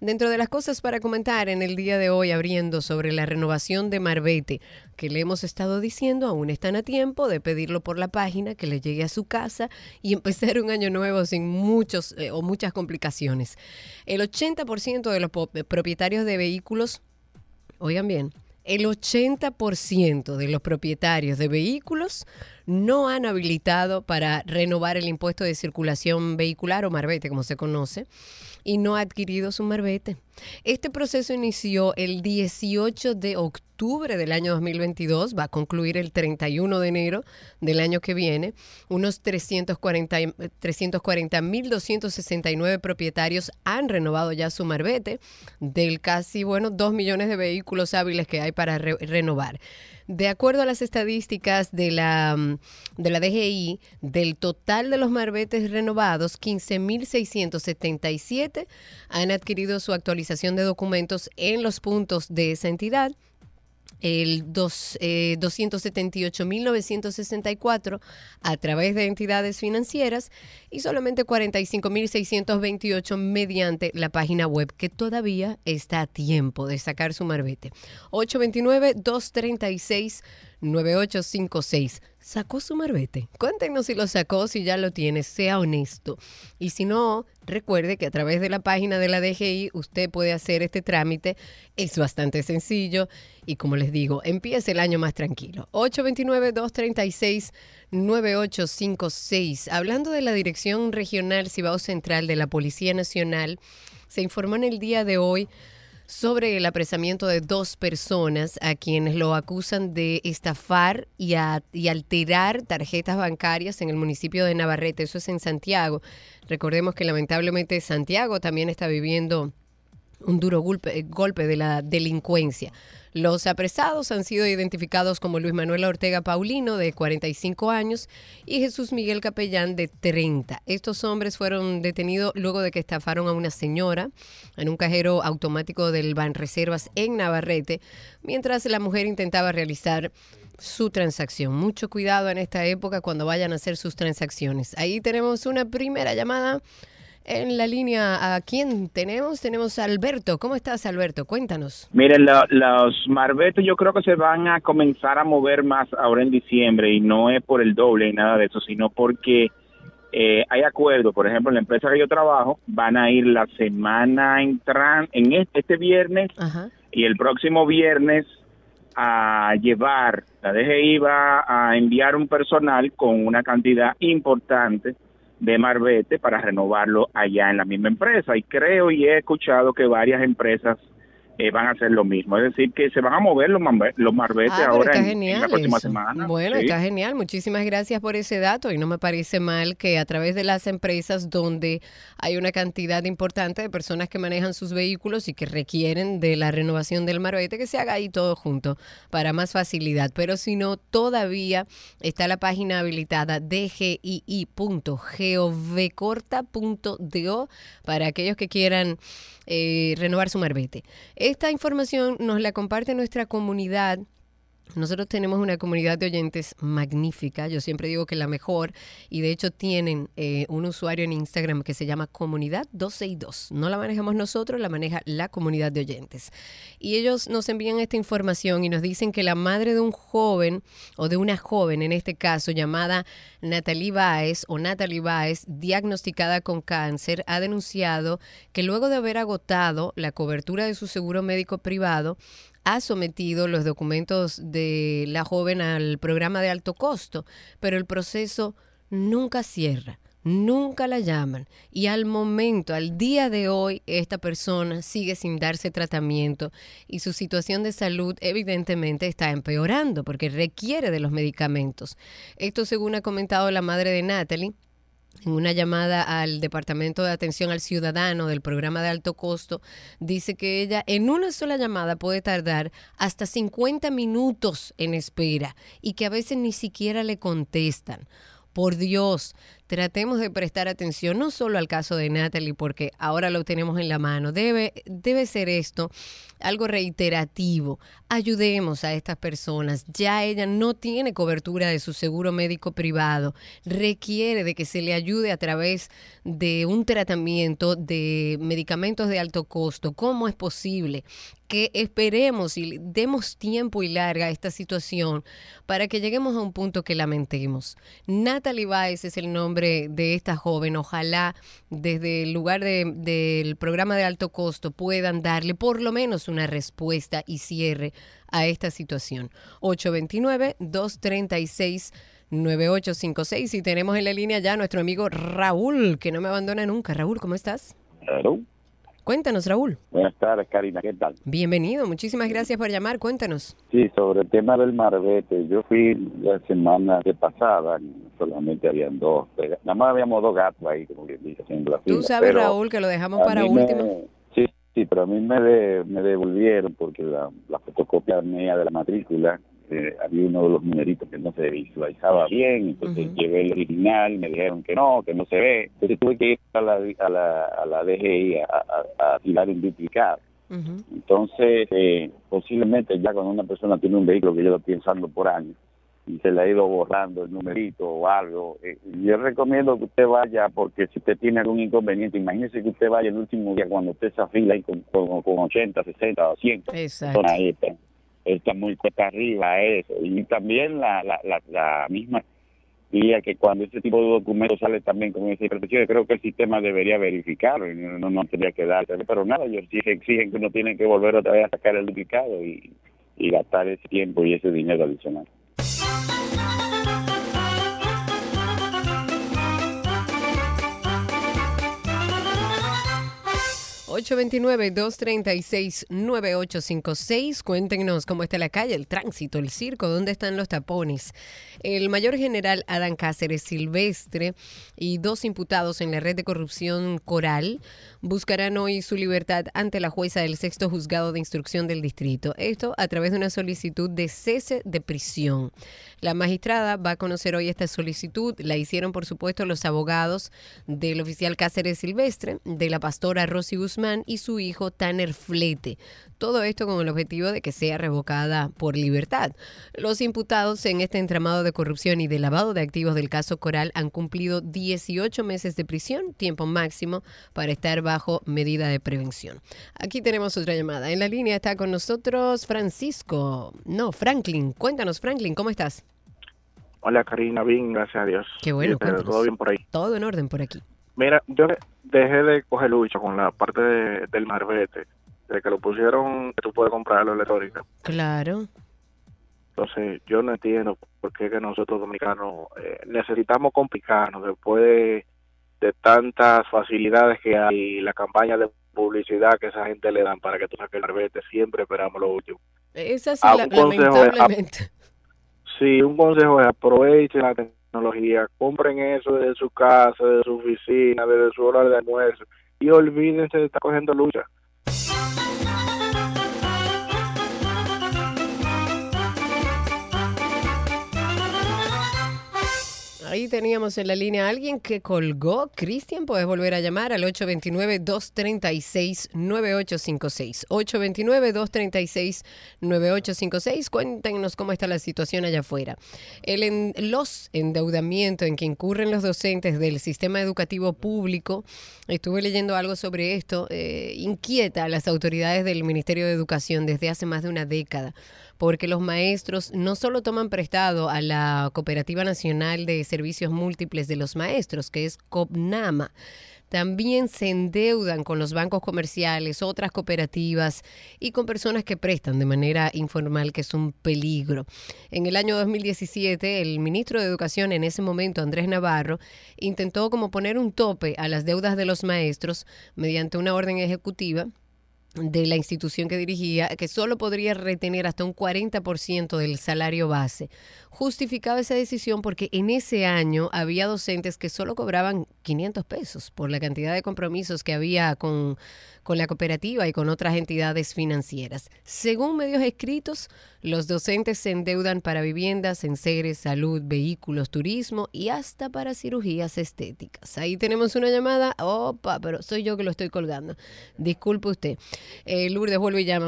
Dentro de las cosas para comentar en el día de hoy abriendo sobre la renovación de Marbete, que le hemos estado diciendo, aún están a tiempo de pedirlo por la página, que le llegue a su casa y empezar un año nuevo sin muchos eh, o muchas complicaciones. El 80% de los propietarios de vehículos Oigan bien, el 80% de los propietarios de vehículos no han habilitado para renovar el impuesto de circulación vehicular o marbete, como se conoce, y no ha adquirido su marbete. Este proceso inició el 18 de octubre del año 2022, va a concluir el 31 de enero del año que viene. Unos 340 340.269 propietarios han renovado ya su marbete del casi, bueno, 2 millones de vehículos hábiles que hay para re- renovar. De acuerdo a las estadísticas de la, mm, de la DGI, del total de los marbetes renovados, 15.677 han adquirido su actualización de documentos en los puntos de esa entidad el dos, eh, 278.964 a través de entidades financieras y solamente 45.628 mediante la página web, que todavía está a tiempo de sacar su marbete. 829-236-9856. ¿Sacó su marbete? Cuéntenos si lo sacó, si ya lo tiene, sea honesto. Y si no, recuerde que a través de la página de la DGI usted puede hacer este trámite. Es bastante sencillo y como les digo, empiece el año más tranquilo. 829-236-9856. Hablando de la Dirección Regional Cibao Central de la Policía Nacional, se informó en el día de hoy sobre el apresamiento de dos personas a quienes lo acusan de estafar y, a- y alterar tarjetas bancarias en el municipio de Navarrete. Eso es en Santiago. Recordemos que lamentablemente Santiago también está viviendo un duro golpe, golpe de la delincuencia. Los apresados han sido identificados como Luis Manuel Ortega Paulino, de 45 años, y Jesús Miguel Capellán, de 30. Estos hombres fueron detenidos luego de que estafaron a una señora en un cajero automático del Banreservas en Navarrete, mientras la mujer intentaba realizar su transacción. Mucho cuidado en esta época cuando vayan a hacer sus transacciones. Ahí tenemos una primera llamada en la línea. ¿A quién tenemos? Tenemos a Alberto. ¿Cómo estás, Alberto? Cuéntanos. Miren, los marbetes yo creo que se van a comenzar a mover más ahora en diciembre y no es por el doble y nada de eso, sino porque eh, hay acuerdo. Por ejemplo, en la empresa que yo trabajo van a ir la semana entran en este, este viernes Ajá. y el próximo viernes a llevar, la DGI va a enviar un personal con una cantidad importante de marbete para renovarlo allá en la misma empresa. Y creo y he escuchado que varias empresas eh, van a hacer lo mismo. Es decir, que se van a mover los, los marbetes Ah, pero ahora en, la próxima eso. semana. Bueno, Sí. está genial. Muchísimas gracias por ese dato y no me parece mal que a través de las empresas donde hay una cantidad importante de personas que manejan sus vehículos y que requieren de la renovación del marbete, que se haga ahí todo junto para más facilidad. Pero si no, todavía está la página habilitada dgii.govcorta.do para aquellos que quieran eh, renovar su marbete. Esta información nos la comparte nuestra comunidad. Nosotros tenemos una comunidad de oyentes magnífica, yo siempre digo que la mejor, y de hecho tienen eh, un usuario en Instagram que se llama Comunidad 262. No la manejamos nosotros, la maneja la comunidad de oyentes. Y ellos nos envían esta información y nos dicen que la madre de un joven, o de una joven en este caso, llamada Natalie Baez, o Natalie Baez, diagnosticada con cáncer, ha denunciado que luego de haber agotado la cobertura de su seguro médico privado, ha sometido los documentos de la joven al programa de alto costo, pero el proceso nunca cierra. Nunca la llaman y al momento, al día de hoy, esta persona sigue sin darse tratamiento y su situación de salud evidentemente está empeorando porque requiere de los medicamentos. Esto según ha comentado la madre de Natalie, en una llamada al Departamento de Atención al Ciudadano del programa de alto costo, dice que ella en una sola llamada puede tardar hasta 50 minutos en espera y que a veces ni siquiera le contestan. Por Dios, tratemos de prestar atención no solo al caso de Natalie, porque ahora lo tenemos en la mano. Debe, debe ser esto algo reiterativo. Ayudemos a estas personas. Ya ella no tiene cobertura de su seguro médico privado. Requiere de que se le ayude a través de un tratamiento de medicamentos de alto costo. ¿Cómo es posible? Que esperemos y demos tiempo y larga a esta situación para que lleguemos a un punto que lamentemos. Natalie Baez es el nombre de esta joven. Ojalá desde el lugar de- del programa de alto costo puedan darle por lo menos una respuesta y cierre a esta situación. 829-236-9856 y tenemos en la línea ya a nuestro amigo Raúl, que no me abandona nunca. Raúl, ¿cómo estás? Claro. Cuéntanos, Raúl. Buenas tardes, Karina, ¿qué tal? Bienvenido, muchísimas gracias por llamar. Cuéntanos. Sí, sobre el tema del marbete, yo fui la semana de pasada, solamente habían dos, nada más habíamos dos gatos ahí, como que dice, haciendo la Tú fila, sabes, pero Raúl, que lo dejamos para me- último. sí, sí, pero a mí me, de- me devolvieron porque la, la fotocopia mía de la matrícula, eh, había uno de los numeritos que no se visualizaba bien, entonces llevé el original, me dijeron que no, que no se ve, entonces tuve que ir a la, a la, a la DGI a, a, a tirar un duplicado. Entonces, eh, posiblemente ya cuando una persona tiene un vehículo que lleva pensando por años y se le ha ido borrando el numerito o algo, eh, yo recomiendo que usted vaya porque si usted tiene algún inconveniente, imagínese que usted vaya el último día cuando usted se afila y con, con, con 80, 60 o 100 Exacto. ahí está, está muy cuesta arriba eso. Y también la, la, la, la misma diría que cuando ese tipo de documentos sale también con esa protección, creo que el sistema debería verificarlo y no, no tendría que darse. Pero nada, ellos sí exigen que uno tiene que volver otra vez a sacar el duplicado y, y gastar ese tiempo y ese dinero adicional. 829-236-9856. Cuéntenos cómo está la calle, el tránsito, el circo, dónde están los tapones. El mayor general Adán Cáceres Silvestre y dos imputados en la red de corrupción Coral buscarán hoy su libertad ante la jueza del sexto juzgado de instrucción del distrito. Esto a través de una solicitud de cese de prisión. La magistrada va a conocer hoy esta solicitud. La hicieron, por supuesto, los abogados del oficial Cáceres Silvestre, de la pastora Rosy Guzmán y su hijo Tanner Flete. Todo esto con el objetivo de que sea revocada por libertad. Los imputados en este entramado de corrupción y de lavado de activos del caso Coral han cumplido 18 meses de prisión, tiempo máximo para estar bajo medida de prevención. Aquí tenemos otra llamada. En la línea está con nosotros Francisco. No, Franklin. Cuéntanos, Franklin, ¿cómo estás? Hola Karina, bien, gracias a Dios. Qué bueno, Este, todo bien por ahí. Todo en orden por aquí. Mira, yo dejé de coger lucha con la parte de- del marbete, de que lo pusieron, que tú puedes comprarlo electrónica. Claro. Entonces, yo no entiendo por qué que nosotros dominicanos eh, necesitamos complicarnos después de, de tantas facilidades que hay, la campaña de publicidad que esa gente le dan para que tú saques el marbete, siempre esperamos lo último. Esa sí, Ah, la- consejo es- lamentablemente. Sí, un consejo es aprovechen la tecnología, compren eso desde su casa, desde su oficina, desde su hora de almuerzo y olvídense de estar cogiendo lucha. Ahí teníamos en la línea a alguien que colgó. Cristian, puedes volver a llamar al 829-236-9856. 829-236-9856. Cuéntenos cómo está la situación allá afuera. El en- los endeudamientos en que incurren los docentes del sistema educativo público, estuve leyendo algo sobre esto, eh, inquieta a las autoridades del Ministerio de Educación desde hace más de una década porque los maestros no solo toman prestado a la Cooperativa Nacional de Servicios Múltiples de los Maestros, que es COPNAMA, también se endeudan con los bancos comerciales, otras cooperativas y con personas que prestan de manera informal, que es un peligro. En el año 2017, el ministro de Educación en ese momento, Andrés Navarro, intentó como poner un tope a las deudas de los maestros mediante una orden ejecutiva de la institución que dirigía, que solo podría retener hasta un 40% del salario base. Justificaba esa decisión porque en ese año había docentes que solo cobraban 500 pesos por la cantidad de compromisos que había con, con la cooperativa y con otras entidades financieras. Según medios escritos, los docentes se endeudan para viviendas, enseres, salud, vehículos, turismo y hasta para cirugías estéticas. Ahí tenemos una llamada. Opa, pero soy yo que lo estoy colgando. Disculpe usted. Eh, Lourdes vuelve y llama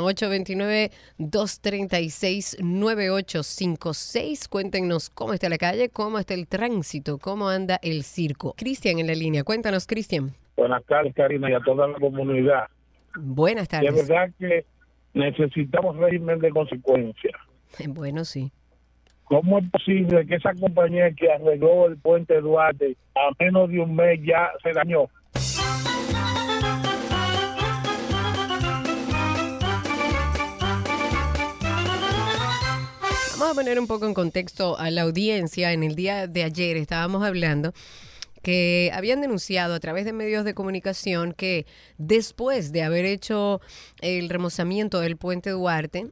829-236-9856. Cuéntenos cómo está la calle, cómo está el tránsito, cómo anda el circo. Cristian en la línea. Cuéntanos, Cristian. Buenas tardes, Karina, y a toda la comunidad. Buenas De tardes. verdad que necesitamos régimen de consecuencia. Bueno, sí. ¿Cómo es posible que esa compañía que arregló el puente Duarte a menos de un mes ya se dañó? Vamos a poner un poco en contexto a la audiencia. En el día de ayer estábamos hablando que habían denunciado a través de medios de comunicación que después de haber hecho el remozamiento del puente Duarte,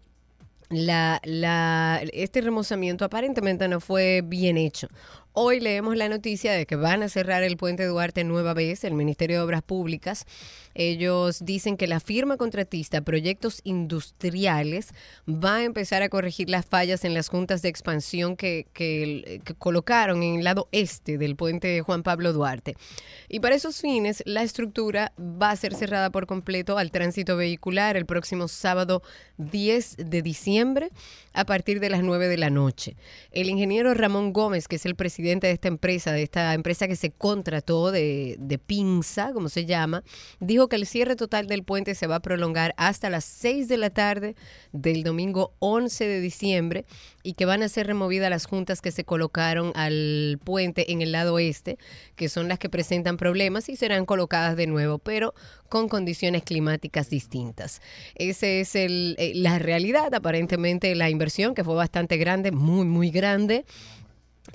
la, la, este remozamiento aparentemente no fue bien hecho. Hoy leemos la noticia de que van a cerrar el puente Duarte nueva vez, el Ministerio de Obras Públicas. Ellos dicen que la firma contratista Proyectos Industriales va a empezar a corregir las fallas en las juntas de expansión que, que, colocaron en el lado este del puente Juan Pablo Duarte. Y para esos fines, la estructura va a ser cerrada por completo al tránsito vehicular el próximo sábado 10 de diciembre a partir de las 9 de la noche. El ingeniero Ramón Gómez, que es el presidente de esta empresa, de esta empresa que se contrató de, Pinza, como se llama, dijo que el cierre total del puente se va a prolongar hasta las 6 de la tarde del domingo 11 de diciembre y que van a ser removidas las juntas que se colocaron al puente en el lado oeste, que son las que presentan problemas y serán colocadas de nuevo, pero con condiciones climáticas distintas. Esa es el, eh, la realidad, aparentemente la inversión que fue bastante grande, muy, muy grande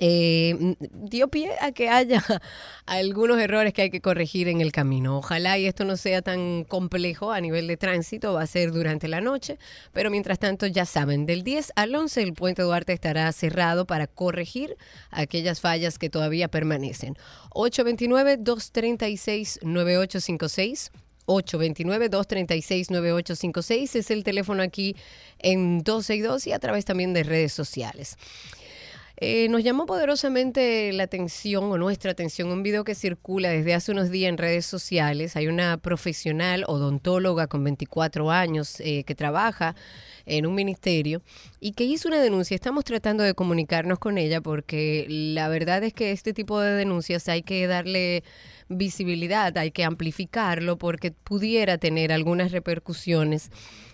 eh, dio pie a que haya algunos errores que hay que corregir en el camino. Ojalá y esto no sea tan complejo a nivel de tránsito, va a ser durante la noche, pero mientras tanto ya saben, del 10 al 11 el puente Duarte estará cerrado para corregir aquellas fallas que todavía permanecen. 829-236-9856. 829-236-9856 es el teléfono aquí en 262 y a través también de redes sociales. Eh, nos llamó poderosamente la atención o nuestra atención un video que circula desde hace unos días en redes sociales. Hay una profesional odontóloga con 24 años eh, que trabaja en un ministerio y que hizo una denuncia. Estamos tratando de comunicarnos con ella porque la verdad es que este tipo de denuncias hay que darle visibilidad, hay que amplificarlo porque pudiera tener algunas repercusiones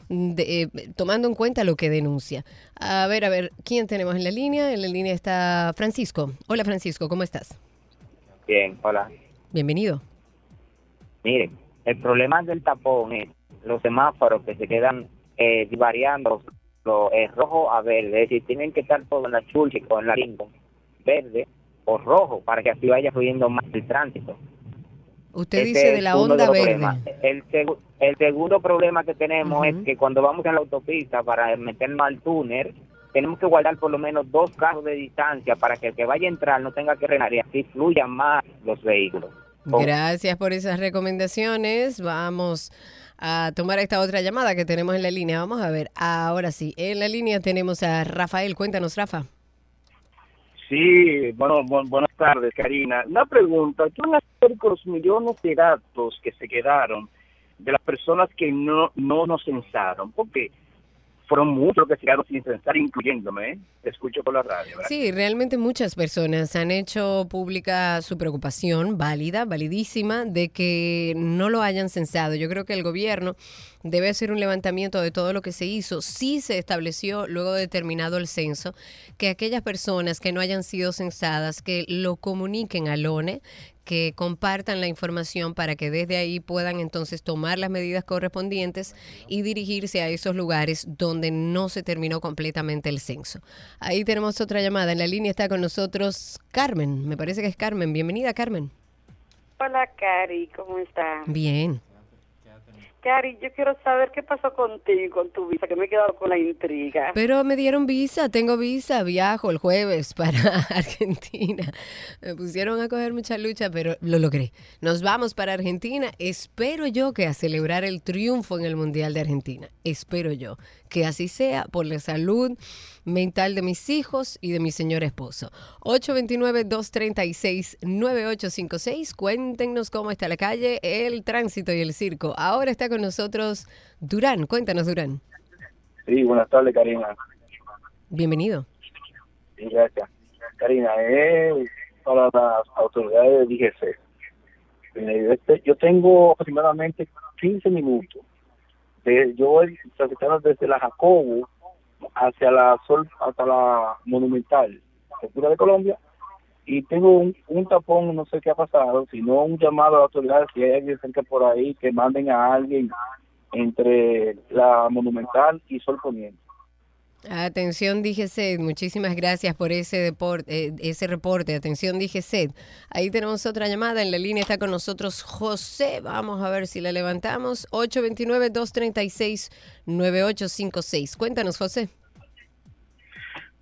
de, eh, tomando en cuenta lo que denuncia. A ver, a ver, ¿quién tenemos en la línea? En la línea está Francisco. Hola Francisco, ¿cómo estás? Bien, hola. Bienvenido. Miren, el problema del tapón es los semáforos que se quedan eh, variando lo, eh, rojo a verde, es decir, tienen que estar todo en la chulcha o en la Lincoln verde o rojo para que así vaya fluyendo más el tránsito. Usted Ese dice de la onda verde. El, segu- el segundo problema que tenemos es que cuando vamos en la autopista para meternos al túnel, tenemos que guardar por lo menos dos carros de distancia para que el que vaya a entrar no tenga que frenar y así fluyan más los vehículos. Gracias por esas recomendaciones. Vamos a tomar esta otra llamada que tenemos en la línea. Vamos a ver, ahora sí, en la línea tenemos a Rafael. Cuéntanos, Rafa. Sí, bueno, bu- buenas tardes, Karina. Una pregunta, ¿qué van a hacer con los millones de datos que se quedaron de las personas que no, no nos censaron? Porque fueron muchos que se sin censar, incluyéndome, ¿eh? Escucho por la radio. Sí, realmente muchas personas han hecho pública su preocupación, válida, validísima, de que no lo hayan censado. Yo creo que el gobierno debe hacer un levantamiento de todo lo que se hizo. Sí se estableció, luego de terminado el censo, que aquellas personas que no hayan sido censadas, que lo comuniquen al ONE, que compartan la información para que desde ahí puedan entonces tomar las medidas correspondientes y dirigirse a esos lugares donde no se terminó completamente el censo. Ahí tenemos otra llamada. En la línea está con nosotros Carmen. Me parece que es Carmen. Bienvenida, Carmen. Hola, Cari, ¿cómo estás? Bien. Cari, yo quiero saber qué pasó contigo con tu visa, que me he quedado con la intriga. Pero me dieron visa, tengo visa, viajo el jueves para Argentina. Me pusieron a coger mucha lucha, pero lo logré. Nos vamos para Argentina. Espero yo que a celebrar el triunfo en el Mundial de Argentina. Espero yo que así sea por la salud mental de mis hijos y de mi señor esposo. 829-236-9856. Cuéntenos cómo está la calle, el tránsito y el circo. Ahora está con nosotros Durán. Cuéntanos, Durán. Sí, buenas tardes, Karina. Bienvenido. Sí, gracias. Karina, es para las autoridades de DGC. Mire, este- Yo tengo aproximadamente 15 minutos. Yo voy transitando desde la Jacobo hacia la Sol, hasta la Monumental, de Colombia, y tengo un, un tapón, no sé qué ha pasado, sino un llamado a las autoridades, si hay alguien cerca por ahí, que manden a alguien entre la Monumental y Sol Poniente. Atención DGCED, muchísimas gracias por ese deporte, eh, ese reporte. Atención DGCED. Ahí tenemos otra llamada, en la línea está con nosotros José. Vamos a ver si la levantamos. 829-236-9856. Cuéntanos, José.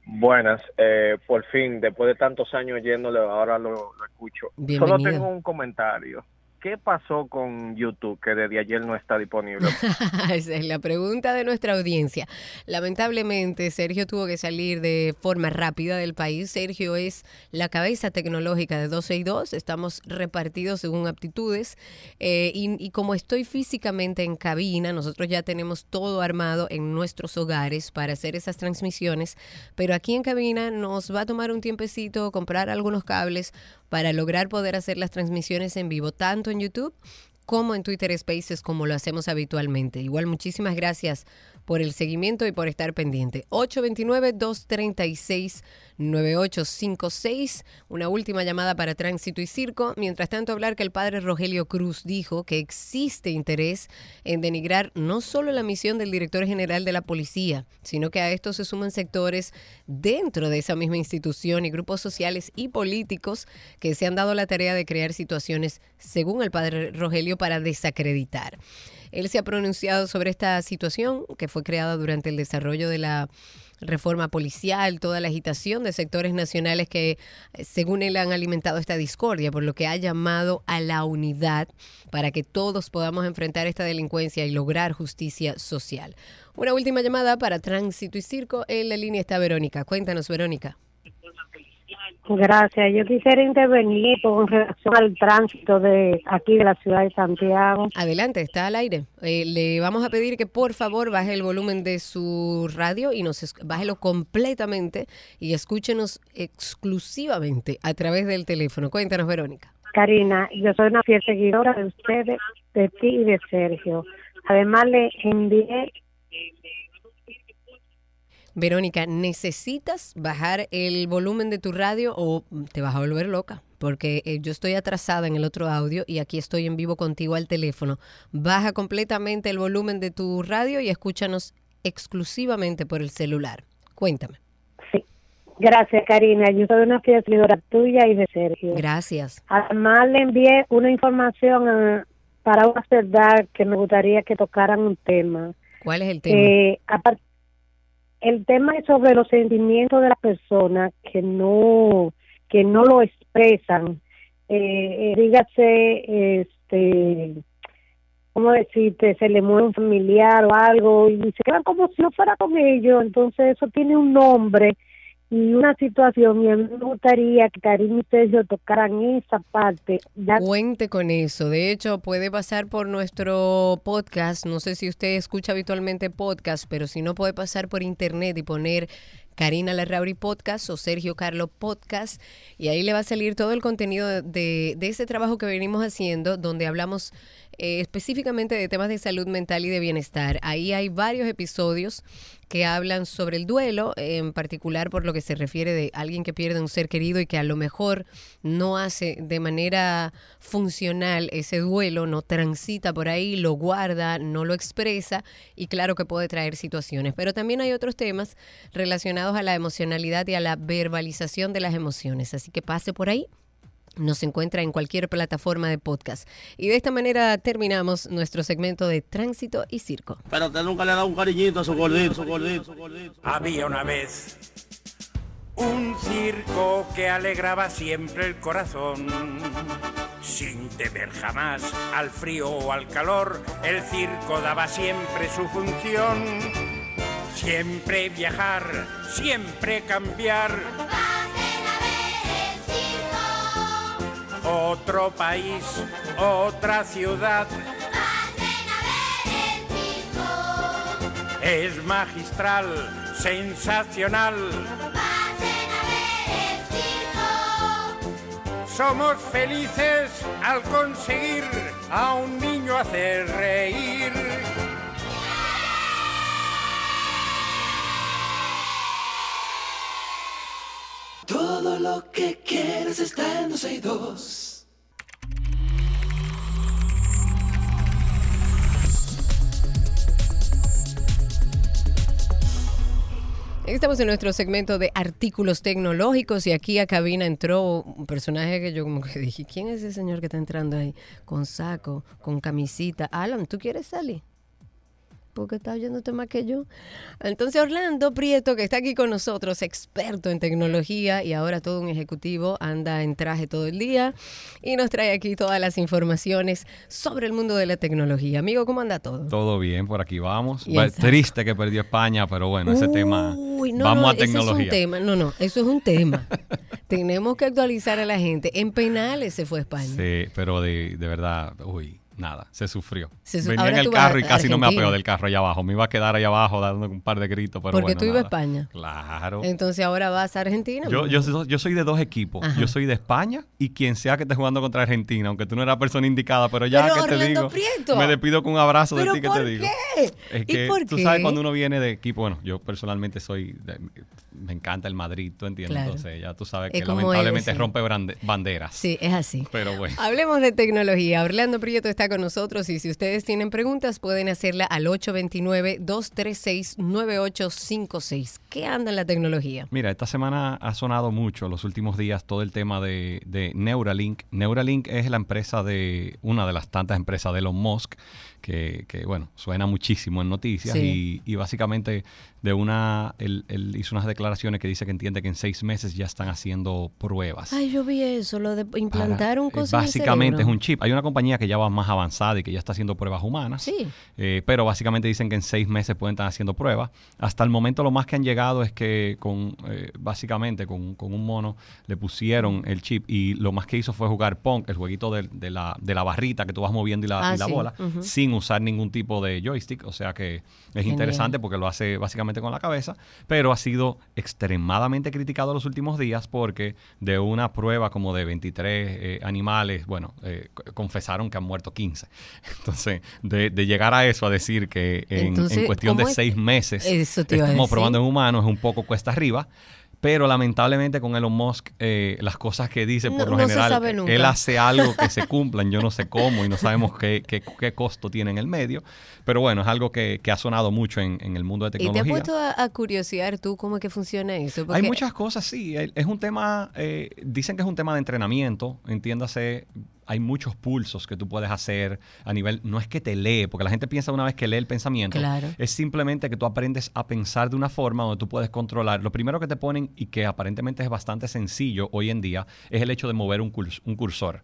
Buenas, eh, por fin, después de tantos años yéndole, ahora lo, lo escucho. Solo tengo un comentario. ¿Qué pasó con YouTube que desde ayer no está disponible? Esa es la pregunta de nuestra audiencia. Lamentablemente, Sergio tuvo que salir de forma rápida del país. Sergio es la cabeza tecnológica de 12 y 2. Estamos repartidos según aptitudes. Eh, y, y como estoy físicamente en cabina, nosotros ya tenemos todo armado en nuestros hogares para hacer esas transmisiones. Pero aquí en cabina nos va a tomar un tiempecito comprar algunos cables para lograr poder hacer las transmisiones en vivo, tanto en YouTube como en Twitter Spaces, como lo hacemos habitualmente. Igual, muchísimas gracias por el seguimiento y por estar pendiente. 829-236-9856. Una última llamada para Tránsito y Circo. Mientras tanto, hablar que el padre Rogelio Cruz dijo que existe interés en denigrar no solo la misión del director general de la policía, sino que a esto se suman sectores dentro de esa misma institución y grupos sociales y políticos que se han dado la tarea de crear situaciones, según el padre Rogelio, para desacreditar. Él se ha pronunciado sobre esta situación que fue creada durante el desarrollo de la reforma policial, toda la agitación de sectores nacionales que, eh, según él, han alimentado esta discordia, por lo que ha llamado a la unidad para que todos podamos enfrentar esta delincuencia y lograr justicia social. Una última llamada para Tránsito y Circo. En la línea está Verónica. Cuéntanos, Verónica. Gracias. Yo quisiera intervenir con relación al tránsito de aquí de la ciudad de Santiago. Adelante, está al aire. Eh, le vamos a pedir que por favor baje el volumen de su radio y nos bájelo completamente y escúchenos exclusivamente a través del teléfono. Cuéntanos, Verónica. Karina, yo soy una fiel seguidora de ustedes, de ti y de Sergio. Además, le envié Verónica, ¿necesitas bajar el volumen de tu radio o te vas a volver loca? Porque eh, yo estoy atrasada en el otro audio y aquí estoy en vivo contigo al teléfono. Baja completamente el volumen de tu radio y escúchanos exclusivamente por el celular. Cuéntame. Gracias, Karina. Yo soy una fiel seguidora tuya y de Sergio. Gracias. Además, le envié una información eh, para una verdad que me gustaría que tocaran un tema. ¿Cuál es el tema? Eh, apar- el tema es sobre los sentimientos de las personas que no que no lo expresan. Eh, eh, dígase, este, ¿cómo decirte? Se le muere un familiar o algo y se quedan como si no fuera con ellos. Entonces, eso tiene un nombre y una situación. Me gustaría que Karim y Sergio tocaran esa parte. Ya Cuente con eso. De hecho, puede pasar por nuestro podcast. No sé si usted escucha habitualmente podcast, pero si no, puede pasar por internet y poner Karina Larrauri Podcast o Sergio Carlo Podcast. Y ahí le va a salir todo el contenido de, de ese trabajo que venimos haciendo, donde hablamos eh, específicamente de temas de salud mental y de bienestar. Ahí hay varios episodios que hablan sobre el duelo, en particular por lo que se refiere de alguien que pierde un ser querido y que a lo mejor no hace de manera funcional ese duelo, no transita por ahí, lo guarda, no lo expresa y claro que puede traer situaciones. Pero también hay otros temas relacionados a la emocionalidad y a la verbalización de las emociones. Así que pase por ahí. Nos encuentra en cualquier plataforma de podcast. Y de esta manera terminamos nuestro segmento de tránsito y circo. Pero usted nunca le ha dado un cariñito a su gordito, su gordito, su gordito. Había una vez un circo que alegraba siempre el corazón. Sin temer jamás al frío o al calor, el circo daba siempre su función. Siempre viajar, siempre cambiar. Otro país, otra ciudad. Es magistral, sensacional. Somos felices al conseguir a un niño hacer reír. Todo lo que quieres está en 12 y 2. Estamos en nuestro segmento de artículos tecnológicos y aquí a cabina entró un personaje que yo como que dije, ¿quién es ese señor que está entrando ahí? Con saco, con camisita. Alan, ¿tú quieres salir? Porque está oyéndote más que yo. Entonces Orlando Prieto, que está aquí con nosotros, experto en tecnología y ahora todo un ejecutivo, anda en traje todo el día y nos trae aquí todas las informaciones sobre el mundo de la tecnología. Amigo, ¿cómo anda todo? Todo bien, por aquí vamos. Triste que perdió España, pero bueno, ese tema. Uy, no, vamos no, a ese es un tecnología. tema. No, no, eso es un tema. Tenemos que actualizar a la gente. En penales se fue España. Sí, pero de, de verdad, uy, nada, se sufrió. Se su- Venía en el carro y casi no me apeo del carro allá abajo. Me iba a quedar allá abajo dando un par de gritos, pero Porque bueno, tú ibas a. España. Claro. Entonces ahora vas a Argentina. Yo, yo, soy- yo soy de dos equipos. Ajá. Yo soy de España y quien sea que esté jugando contra Argentina, aunque tú no eras persona indicada, pero ya Pero, que te digo, Prieto. me despido con un abrazo de ¿Pero ti que te digo. qué? Es ¿Y que por tú qué? sabes cuando uno viene de equipo, bueno, yo personalmente soy, de- me encanta el Madrid, tú entiendes, Claro. entonces ya tú sabes Es que lamentablemente él, sí. rompe banderas. Sí, es así. Pero bueno. Hablemos de tecnología. Orlando Prieto está con nosotros y si ustedes tienen preguntas pueden hacerla al 829-236-9856. ¿Qué anda en la tecnología? Mira, esta semana ha sonado mucho los últimos días todo el tema de, de Neuralink. Neuralink es la empresa de, una de las tantas empresas de Elon Musk, que, que, bueno, suena muchísimo en noticias Sí. y, y básicamente de una, él, él hizo unas declaraciones que dice que entiende que en seis meses ya están haciendo pruebas. Ay, yo vi eso, lo de implantar un Eh, coso en el Básicamente es un chip. Hay una compañía que ya va más avanzada y que ya está haciendo pruebas humanas. Sí. Eh, pero básicamente dicen que en seis meses pueden estar haciendo pruebas. Hasta el momento lo más que han llegado es que con eh, básicamente con, con un mono le pusieron el chip y lo más que hizo fue jugar Pong, el jueguito de, de la, de la barrita que tú vas moviendo y la, Ah, y la sí. bola, sin usar ningún tipo de joystick. O sea que es Genial. interesante porque lo hace básicamente con la cabeza, pero ha sido extremadamente criticado los últimos días porque de una prueba como de 23 eh, animales, bueno, eh, confesaron que han muerto 15. Entonces, de, de llegar a eso, a decir que en, en cuestión de ¿cómo es- seis meses estamos probando en humanos es un poco cuesta arriba. Pero lamentablemente con Elon Musk, eh, las cosas que dice por No- lo no general, nunca. él hace algo que se cumplan, yo no sé cómo y no sabemos qué, qué, qué costo tiene en el medio. Pero bueno, es algo que, que ha sonado mucho en, en el mundo de ¿Y te has tecnología. puesto a, a curiosear tú cómo es que funciona eso? Hay muchas cosas, sí. Es un tema, eh, dicen que es un tema de entrenamiento, entiéndase, hay muchos pulsos que tú puedes hacer a nivel, no es que te lee, porque la gente piensa una vez que lee el pensamiento, Claro. es simplemente que tú aprendes a pensar de una forma donde tú puedes controlar. Lo primero que te ponen y que aparentemente es bastante sencillo hoy en día es el hecho de mover un, curs- un cursor.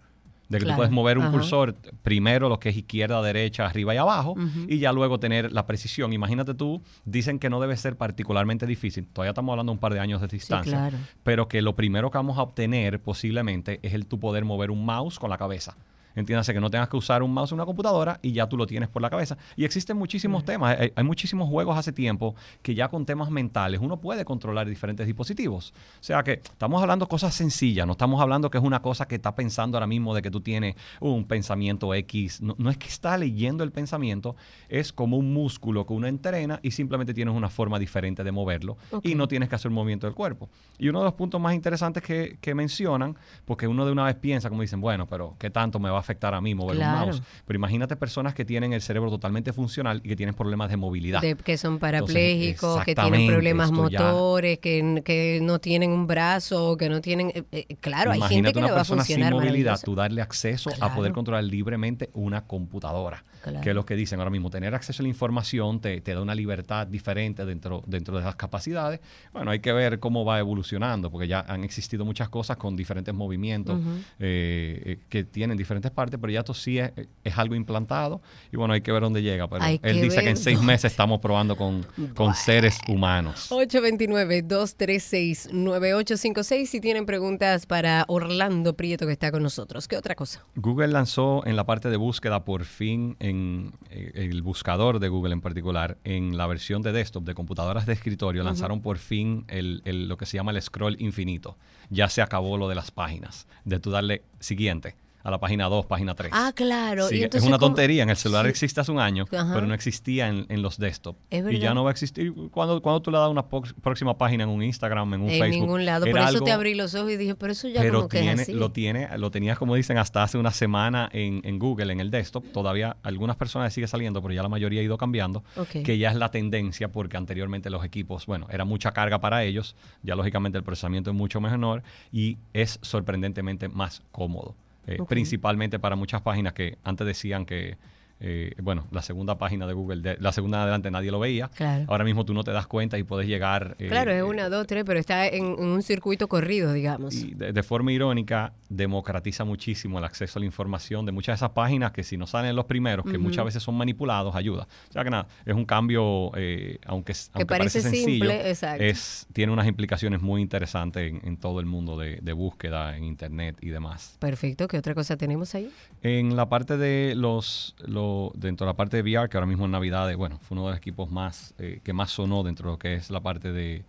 De que Claro. tú puedes mover un Ajá. cursor, primero lo que es izquierda, derecha, arriba y abajo, y ya luego tener la precisión. Imagínate tú, dicen que no debe ser particularmente difícil. Todavía estamos hablando de un par de años de distancia. claro. Pero que lo primero que vamos a obtener posiblemente es el tu poder mover un mouse con la cabeza. Entiéndase que no tengas que usar un mouse en una computadora y ya tú lo tienes por la cabeza. Y existen muchísimos temas. Hay, hay muchísimos juegos hace tiempo que ya con temas mentales uno puede controlar diferentes dispositivos. O sea que estamos hablando cosas sencillas. No estamos hablando que es una cosa que está pensando ahora mismo de que tú tienes un pensamiento X. No, no es que está leyendo el pensamiento. Es como un músculo que uno entrena y simplemente tienes una forma diferente de moverlo. Y no tienes que hacer un movimiento del cuerpo. Y uno de los puntos más interesantes que, que mencionan, porque uno de una vez piensa, como dicen, bueno, pero ¿qué tanto me va a afectar a mí mover Claro. un mouse? Pero imagínate personas que tienen el cerebro totalmente funcional y que tienen problemas de movilidad. de- que son Entonces, parapléjicos, que tienen problemas ya- motores, que, que no tienen un brazo, que no tienen... eh, eh, claro, hay gente que una le va a persona sin funcionar movilidad, tú darle acceso a poder controlar libremente una computadora. Claro. Que es lo que dicen ahora mismo. Tener acceso a la información te, te da una libertad diferente dentro, dentro de las capacidades. Bueno, hay que ver cómo va evolucionando, porque ya han existido muchas cosas con diferentes movimientos eh, que tienen diferentes partes, pero ya esto sí es, es algo implantado. Y bueno, hay que ver dónde llega. Pero Hay él dice que en seis meses estamos probando con, con seres humanos. 829-236-9856 si tienen preguntas para Orlando Prieto que está con nosotros. ¿Qué otra cosa? Google lanzó en la parte de búsqueda por fin en eh, el buscador de Google en particular, en la versión de desktop de computadoras de escritorio, lanzaron por fin el, el- lo que se llama el scroll infinito. Ya se acabó lo de las páginas, de tú darle siguiente a la página 2, página 3. Ah, claro. Sí, y es una ¿cómo- tontería. En el celular Sí. existe hace un año, Ajá. pero no existía en, en los desktop. Es y verdad. ya no va a existir. Cuando, cuando tú le das una próxima página en un Instagram, en un En Facebook. ningún lado. Por eso te abrí los ojos y dije, pero eso ya pero como que tiene, es así. lo tiene, lo tenías como dicen hasta hace una semana en, en Google, en el desktop. Todavía algunas personas sigue saliendo, pero ya la mayoría ha ido cambiando. Que ya es la tendencia porque anteriormente los equipos, bueno, era mucha carga para ellos. Ya lógicamente el procesamiento es mucho menor y es sorprendentemente más cómodo. Eh. Principalmente para muchas páginas que antes decían que eh, bueno, la segunda página de Google, de- la segunda adelante nadie lo veía. Claro. Ahora mismo tú no te das cuenta y puedes llegar. eh, Claro, es una, dos, tres, pero está en, en un circuito corrido, digamos. y de, de forma irónica, democratiza muchísimo el acceso a la información de muchas de esas páginas que si no salen los primeros, que muchas veces son manipulados, ayuda. O sea que nada, es un cambio, eh, aunque, Que aunque parece parece sencillo, simple, es, tiene unas implicaciones muy interesantes en, en todo el mundo de, de búsqueda, en Internet y demás. Perfecto, ¿qué otra cosa tenemos ahí? En la parte de los, lo- dentro de la parte de VR, que ahora mismo en Navidad, bueno, fue uno de los equipos más, eh, que más sonó dentro de lo que es la parte de,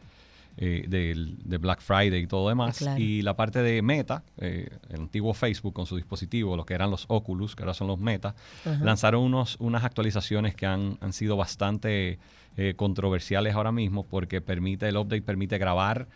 eh, de Black Friday y todo demás. Claro. Y la parte de Meta, eh, el antiguo Facebook con su dispositivo, lo que eran los Oculus, que ahora son los Meta, lanzaron unos, unas actualizaciones que han, han sido bastante eh, controversiales ahora mismo porque permite, el update permite grabar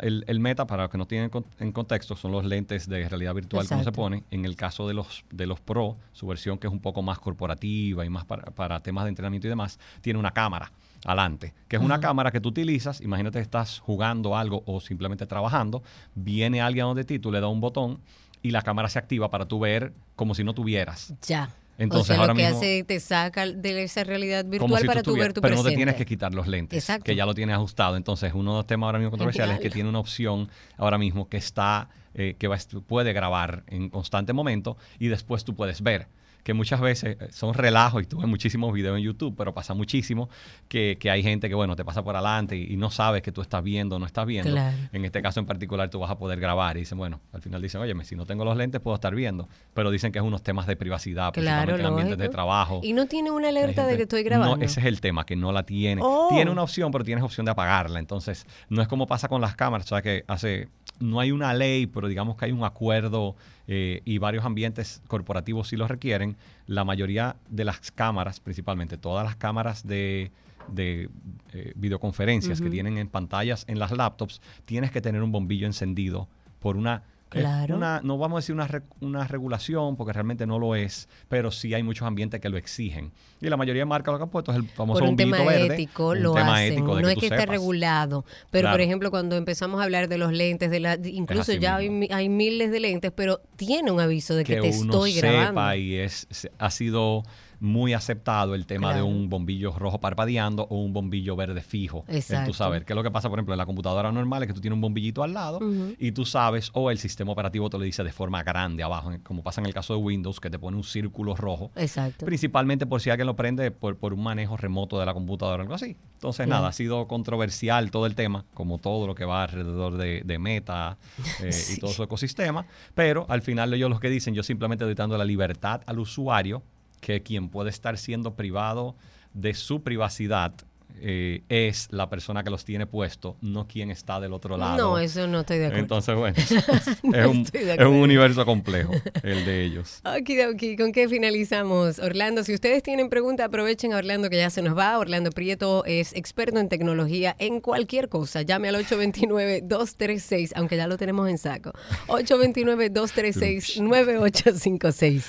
el, el meta, para los que no tienen con- en contexto, son los lentes de realidad virtual que uno se Exacto. pone. En el caso de los, de los Pro, su versión que es un poco más corporativa y más para, para temas de entrenamiento y demás, tiene una cámara adelante, que es una cámara que tú utilizas, imagínate que estás jugando algo o simplemente trabajando, viene alguien donde ti, tú le das un botón y la cámara se activa para tú ver como si no tuvieras. Ya. Entonces, o sea, ahora lo que mismo- hace te saca de esa realidad virtual si para tú tú ver tu pero no te presente. tienes que quitar los lentes, Exacto. que ya lo tienes ajustado. Entonces, uno de los temas ahora mismo controversiales es que tiene una opción ahora mismo que está, eh, que va, puede grabar en constante momento y después tú puedes ver. Que muchas veces eh, son relajos y tú ves muchísimos videos en YouTube, pero pasa muchísimo que, que hay gente que, bueno, te pasa por adelante y, y no sabes que tú estás viendo o no estás viendo. Claro. En este caso en particular tú vas a poder grabar y dicen, bueno, al final dicen, oye, si no tengo los lentes puedo estar viendo, pero dicen que es unos temas de privacidad, Claro, en ambientes de trabajo. Y no tiene una alerta de que estoy grabando. No, ese es el tema, que no la tiene. Oh. Tiene una opción, pero tienes opción de apagarla. Entonces, no es como pasa con las cámaras, o sea que hace, no hay una ley, pero digamos que hay un acuerdo eh, y varios ambientes corporativos sí lo requieren. La mayoría de las cámaras, principalmente todas las cámaras de de eh, videoconferencias que tienen en pantallas en las laptops, tienes que tener un bombillo encendido por una Claro. una- no vamos a decir una, una regulación, porque realmente no lo es, pero sí hay muchos ambientes que lo exigen. Y la mayoría de marcas lo que han puesto es el famoso por un tema verde. ético un lo tema hacen. ético de no que es que esté regulado. Pero, por ejemplo, cuando empezamos a hablar de los lentes, de la, incluso ya hay, hay miles de lentes, pero tiene un aviso de que, te uno estoy sepa grabando. y es, ha sido muy aceptado el tema Claro. de un bombillo rojo parpadeando o un bombillo verde fijo. Exacto. tú saber. ¿Qué es lo que pasa, por ejemplo, en la computadora normal? Es que tú tienes un bombillito al lado y tú sabes, o el sistema operativo te lo dice de forma grande abajo, como pasa en el caso de Windows, que te pone un círculo rojo. Exacto. Principalmente por si alguien lo prende por, por un manejo remoto de la computadora o algo así. Entonces, nada, ha sido controversial todo el tema, como todo lo que va alrededor de, de Meta eh, Sí. y todo su ecosistema. Pero al final ellos lo que dicen, yo simplemente estoy dando la libertad al usuario, que quien puede estar siendo privado de su privacidad eh, es la persona que los tiene puesto, no quien está del otro lado. No, eso no estoy de acuerdo. Entonces, bueno, No es, un, es un universo complejo el de ellos. Okidoki, ¿con qué finalizamos? Orlando, si ustedes tienen pregunta, aprovechen a Orlando que ya se nos va. Orlando Prieto es experto en tecnología en cualquier cosa. Llame al 829-236, aunque ya lo tenemos en saco. 829-236-9856.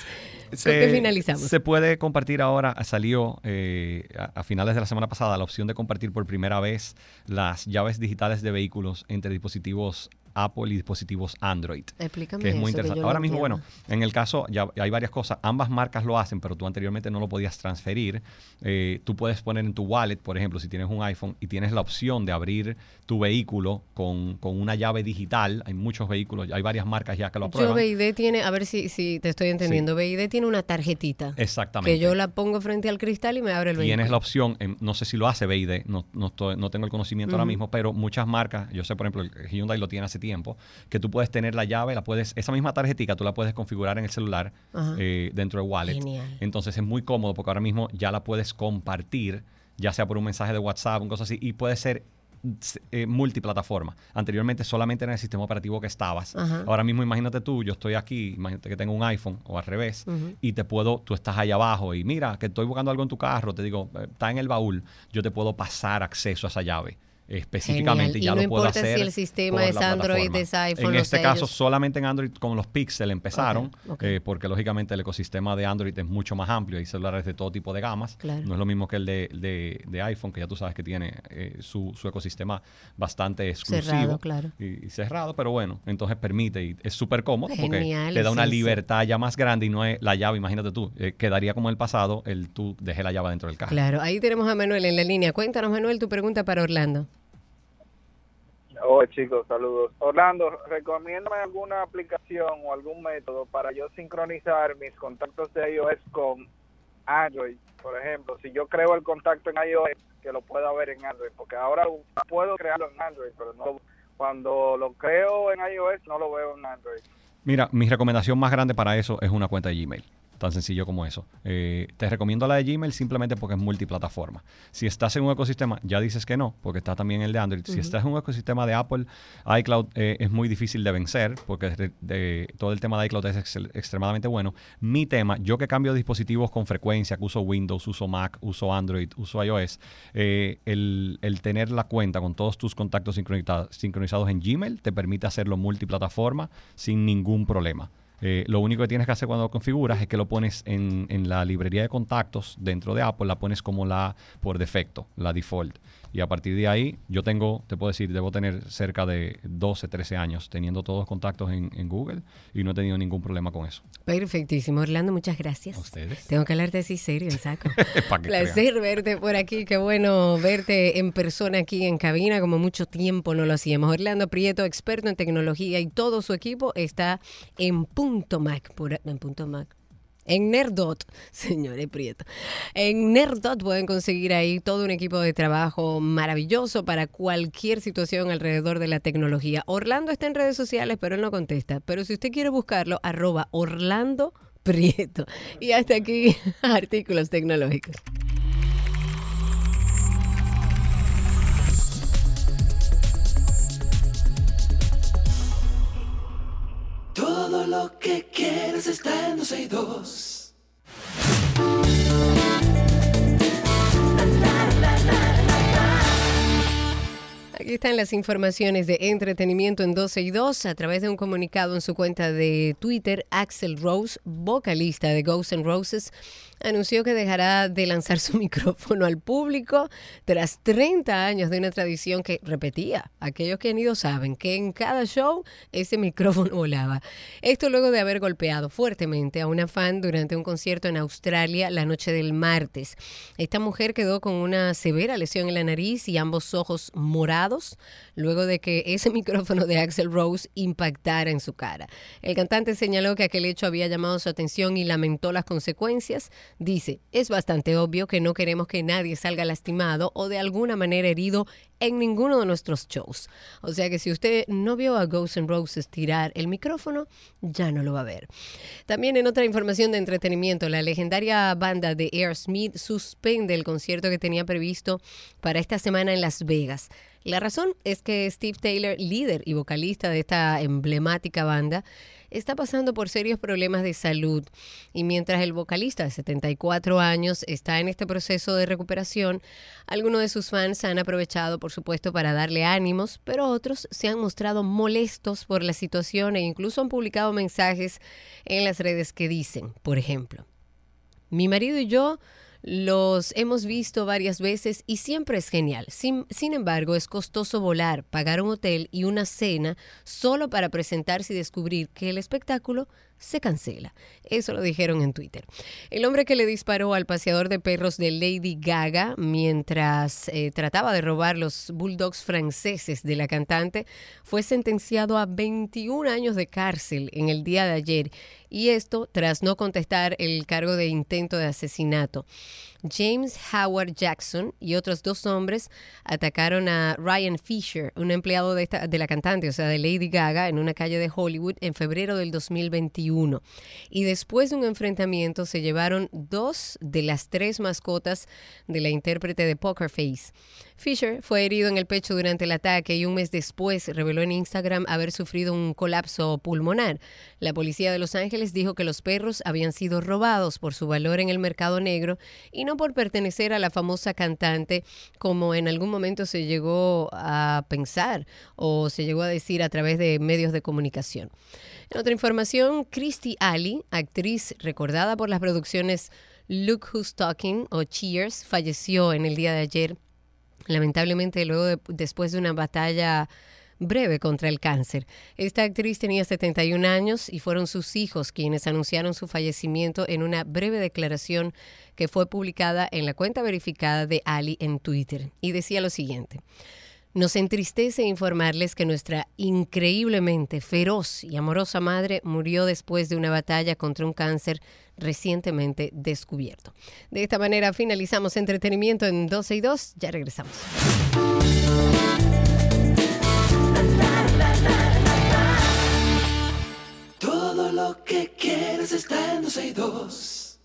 Se puede compartir ahora, salió eh, a, a finales de la semana pasada la opción de compartir por primera vez las llaves digitales de vehículos entre dispositivos Apple y dispositivos Android. Explícame que es muy eso, interesante. Ahora mismo, entiendo. bueno, en el caso, ya hay varias cosas. Ambas marcas lo hacen, pero tú anteriormente no lo podías transferir. Eh, tú puedes poner en tu wallet, por ejemplo, si tienes un iPhone y tienes la opción de abrir tu vehículo con, con una llave digital. Hay muchos vehículos, hay varias marcas ya que lo aprueban. Yo BID tiene, a ver si, si te estoy entendiendo, BID tiene una tarjetita. Exactamente. Que yo la pongo frente al cristal y me abre el vehículo. Tienes la opción, em, no sé si lo hace BID, no, no, estoy- no tengo el conocimiento ahora mismo, pero muchas marcas, yo sé por ejemplo, el Hyundai lo tiene hace tiempo, que tú puedes tener la llave, la puedes, esa misma tarjetita tú la puedes configurar en el celular eh, dentro de Wallet. Genial. Entonces es muy cómodo porque ahora mismo ya la puedes compartir, ya sea por un mensaje de WhatsApp, un cosa así, y puede ser eh, multiplataforma. Anteriormente solamente era en el sistema operativo que estabas. Ajá. Ahora mismo imagínate tú, yo estoy aquí, imagínate que tengo un iPhone o al revés, y te puedo, tú estás ahí abajo y mira que estoy buscando algo en tu carro, te digo, eh, está en el baúl, yo te puedo pasar acceso a esa llave. Específicamente y ya no lo puedo importa si hacer. el sistema es Android, es iPhone, En este caso, solamente en Android con los Pixel empezaron, eh, porque lógicamente el ecosistema de Android es mucho más amplio. Hay celulares de todo tipo de gamas. Claro. No es lo mismo que el de, de- de iPhone, que ya tú sabes que tiene eh, su, su ecosistema bastante exclusivo Cerrado, claro. y, y cerrado, pero bueno, entonces permite y es súper cómodo porque te da una sí, sí. libertad ya más grande y no es la llave, imagínate tú, eh, quedaría como el pasado, el tú dejé la llave dentro del carro. Claro, ahí tenemos a Manuel en la línea. Cuéntanos, Manuel, tu pregunta para Orlando. Hola chicos, saludos. Orlando, recomiéndame alguna aplicación o algún método para yo sincronizar mis contactos de iOS con Android. Por ejemplo, si yo creo el contacto en iOS, que lo pueda ver en Android, porque ahora puedo crearlo en Android, pero no, cuando lo creo en iOS no lo veo en Android. Mira, mi recomendación más grande para eso es una cuenta de Gmail. Tan sencillo como eso. Eh, te recomiendo la de Gmail simplemente porque es multiplataforma. Si estás en un ecosistema, ya dices que no, porque está también el de Android. Si estás en un ecosistema de Apple, iCloud eh, es muy difícil de vencer porque de- de- todo el tema de iCloud es extremadamente bueno. Mi tema, yo que cambio dispositivos con frecuencia, que uso Windows, uso Mac, uso Android, uso iOS, eh, el, el tener la cuenta con todos tus contactos sincronizados, sincronizados en Gmail te permite hacerlo multiplataforma sin ningún problema. Eh, lo único que tienes que hacer cuando lo configuras es que lo pones en, en la librería de contactos dentro de Apple, la pones como la por defecto, la default. Y a partir de ahí, yo tengo, te puedo decir, debo tener cerca de 12, 13 años teniendo todos los contactos en, en Google y no he tenido ningún problema con eso. Perfectísimo, Orlando, muchas gracias. ustedes. Tengo que hablarte así serio, saco. Placer verte por aquí, qué bueno verte en persona aquí en cabina, como mucho tiempo no lo hacíamos. Orlando Prieto, experto en tecnología y todo su equipo está en Punto Mac, por- en Punto Mac. En Nerdot, señores Prieto. En Nerdot pueden conseguir ahí todo un equipo de trabajo maravilloso para cualquier situación alrededor de la tecnología. Orlando está en redes sociales, pero él no contesta. Pero si usted quiere buscarlo, arroba Orlando Prieto. Y hasta aquí, artículos tecnológicos. Todo lo que quieres está en 262. Aquí están las informaciones de entretenimiento en 12 y 2. A través de un comunicado en su cuenta de Twitter, Axel Rose, vocalista de Ghosts N' Roses, anunció que dejará de lanzar su micrófono al público tras 30 años de una tradición que repetía. Aquellos que han ido saben que en cada show ese micrófono volaba. Esto luego de haber golpeado fuertemente a una fan durante un concierto en Australia la noche del martes. Esta mujer quedó con una severa lesión en la nariz y ambos ojos morados luego de que ese micrófono de Axel Rose impactara en su cara. El cantante señaló que aquel hecho había llamado su atención y lamentó las consecuencias. Dice, es bastante obvio que no queremos que nadie salga lastimado o de alguna manera herido en ninguno de nuestros shows. O sea que si usted no vio a Ghosts N' Roses tirar el micrófono, ya no lo va a ver. También en otra información de entretenimiento, la legendaria banda de Aerosmith suspende el concierto que tenía previsto para esta semana en Las Vegas. La razón es que Steve Taylor, líder y vocalista de esta emblemática banda, está pasando por serios problemas de salud. Y mientras el vocalista de 74 años está en este proceso de recuperación, algunos de sus fans han aprovechado, por supuesto, para darle ánimos, pero otros se han mostrado molestos por la situación e incluso han publicado mensajes en las redes que dicen, por ejemplo, mi marido y yo los hemos visto varias veces y siempre es genial. Sin, sin, embargo, es costoso volar, pagar un hotel y una cena solo para presentarse y descubrir que el espectáculo se cancela. Eso lo dijeron en Twitter. El hombre que le disparó al paseador de perros de Lady Gaga mientras eh, trataba de robar los bulldogs franceses de la cantante fue sentenciado a 21 años de cárcel en el día de ayer y esto tras no contestar el cargo de intento de asesinato. James Howard Jackson y otros dos hombres atacaron a Ryan Fisher, un empleado de, esta, de la cantante, o sea, de Lady Gaga, en una calle de Hollywood en febrero del 2021. Y después de un enfrentamiento se llevaron dos de las tres mascotas de la intérprete de Poker Face. Fisher fue herido en el pecho durante el ataque y un mes después reveló en Instagram haber sufrido un colapso pulmonar. La policía de Los Ángeles dijo que los perros habían sido robados por su valor en el mercado negro y no por pertenecer a la famosa cantante como en algún momento se llegó a pensar o se llegó a decir a través de medios de comunicación. En otra información, Christy Ali, actriz recordada por las producciones Look Who's Talking o Cheers, falleció en el día de ayer lamentablemente luego de- después de una batalla breve contra el cáncer. Esta actriz tenía 71 años y fueron sus hijos quienes anunciaron su fallecimiento en una breve declaración que fue publicada en la cuenta verificada de Ali en Twitter. Y decía lo siguiente. Nos entristece informarles que nuestra increíblemente feroz y amorosa madre murió después de una batalla contra un cáncer recientemente descubierto. De esta manera finalizamos entretenimiento en 12 y 2. Ya regresamos. Todo lo que está en 12 y 2.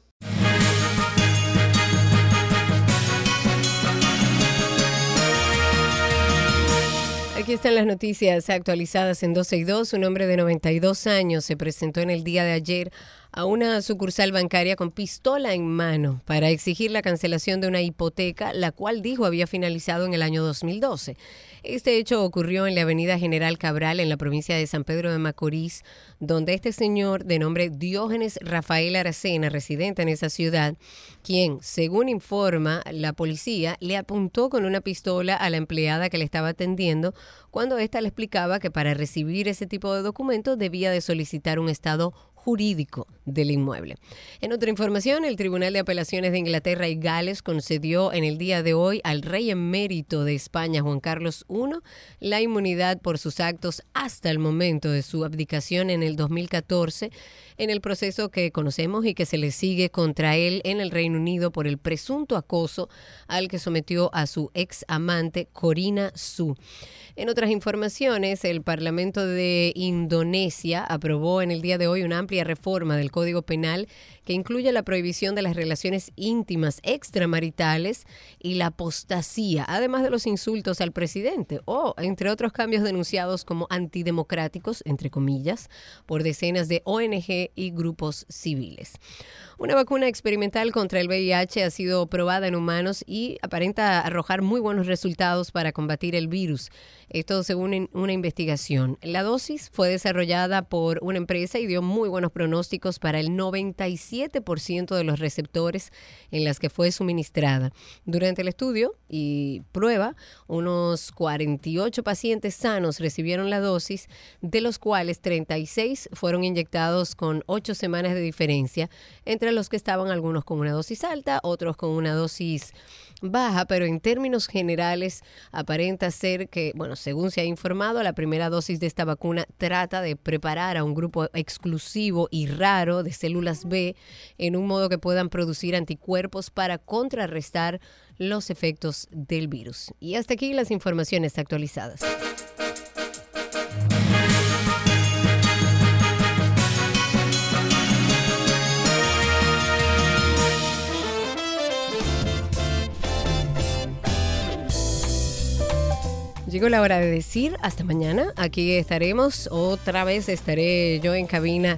Aquí están las noticias actualizadas en 12 y 2. Un hombre de 92 años se presentó en el día de ayer a una sucursal bancaria con pistola en mano para exigir la cancelación de una hipoteca, la cual dijo había finalizado en el año 2012. Este hecho ocurrió en la avenida General Cabral, en la provincia de San Pedro de Macorís, donde este señor de nombre Diógenes Rafael Aracena, residente en esa ciudad, quien, según informa la policía, le apuntó con una pistola a la empleada que le estaba atendiendo cuando ésta le explicaba que para recibir ese tipo de documento debía de solicitar un estado jurídico del inmueble. En otra información, el Tribunal de Apelaciones de Inglaterra y Gales concedió en el día de hoy al rey emérito de España, Juan Carlos I, la inmunidad por sus actos hasta el momento de su abdicación en el 2014 en el proceso que conocemos y que se le sigue contra él en el Reino Unido por el presunto acoso al que sometió a su ex amante Corina Su. En otras informaciones, el Parlamento de Indonesia aprobó en el día de hoy una amplia reforma del Código Penal que incluye la prohibición de las relaciones íntimas extramaritales y la apostasía, además de los insultos al presidente, o entre otros cambios denunciados como antidemocráticos, entre comillas, por decenas de ONG y grupos civiles. Una vacuna experimental contra el VIH ha sido probada en humanos y aparenta arrojar muy buenos resultados para combatir el virus. Esto según una investigación. La dosis fue desarrollada por una empresa y dio muy buenos pronósticos para el 97% de los receptores en las que fue suministrada. Durante el estudio y prueba, unos 48 pacientes sanos recibieron la dosis, de los cuales 36 fueron inyectados con 8 semanas de diferencia, entre los que estaban algunos con una dosis alta, otros con una dosis baja, pero en términos generales aparenta ser que, bueno, según se ha informado, la primera dosis de esta vacuna trata de preparar a un grupo exclusivo y raro de células B en un modo que puedan producir anticuerpos para contrarrestar los efectos del virus. Y hasta aquí las informaciones actualizadas. Llegó la hora de decir hasta mañana. Aquí estaremos. Otra vez estaré yo en cabina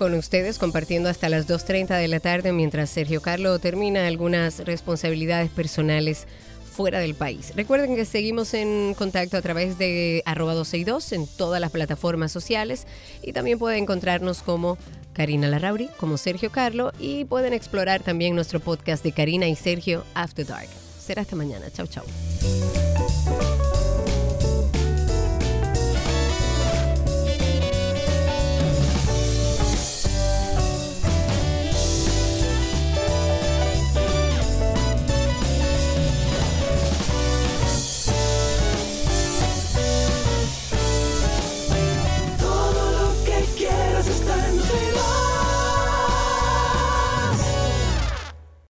con ustedes compartiendo hasta las 2.30 de la tarde mientras Sergio Carlo termina algunas responsabilidades personales fuera del país. Recuerden que seguimos en contacto a través de arroba 262 en todas las plataformas sociales y también pueden encontrarnos como Karina Larrauri, como Sergio Carlo y pueden explorar también nuestro podcast de Karina y Sergio After Dark. Será hasta mañana. Chau, chau.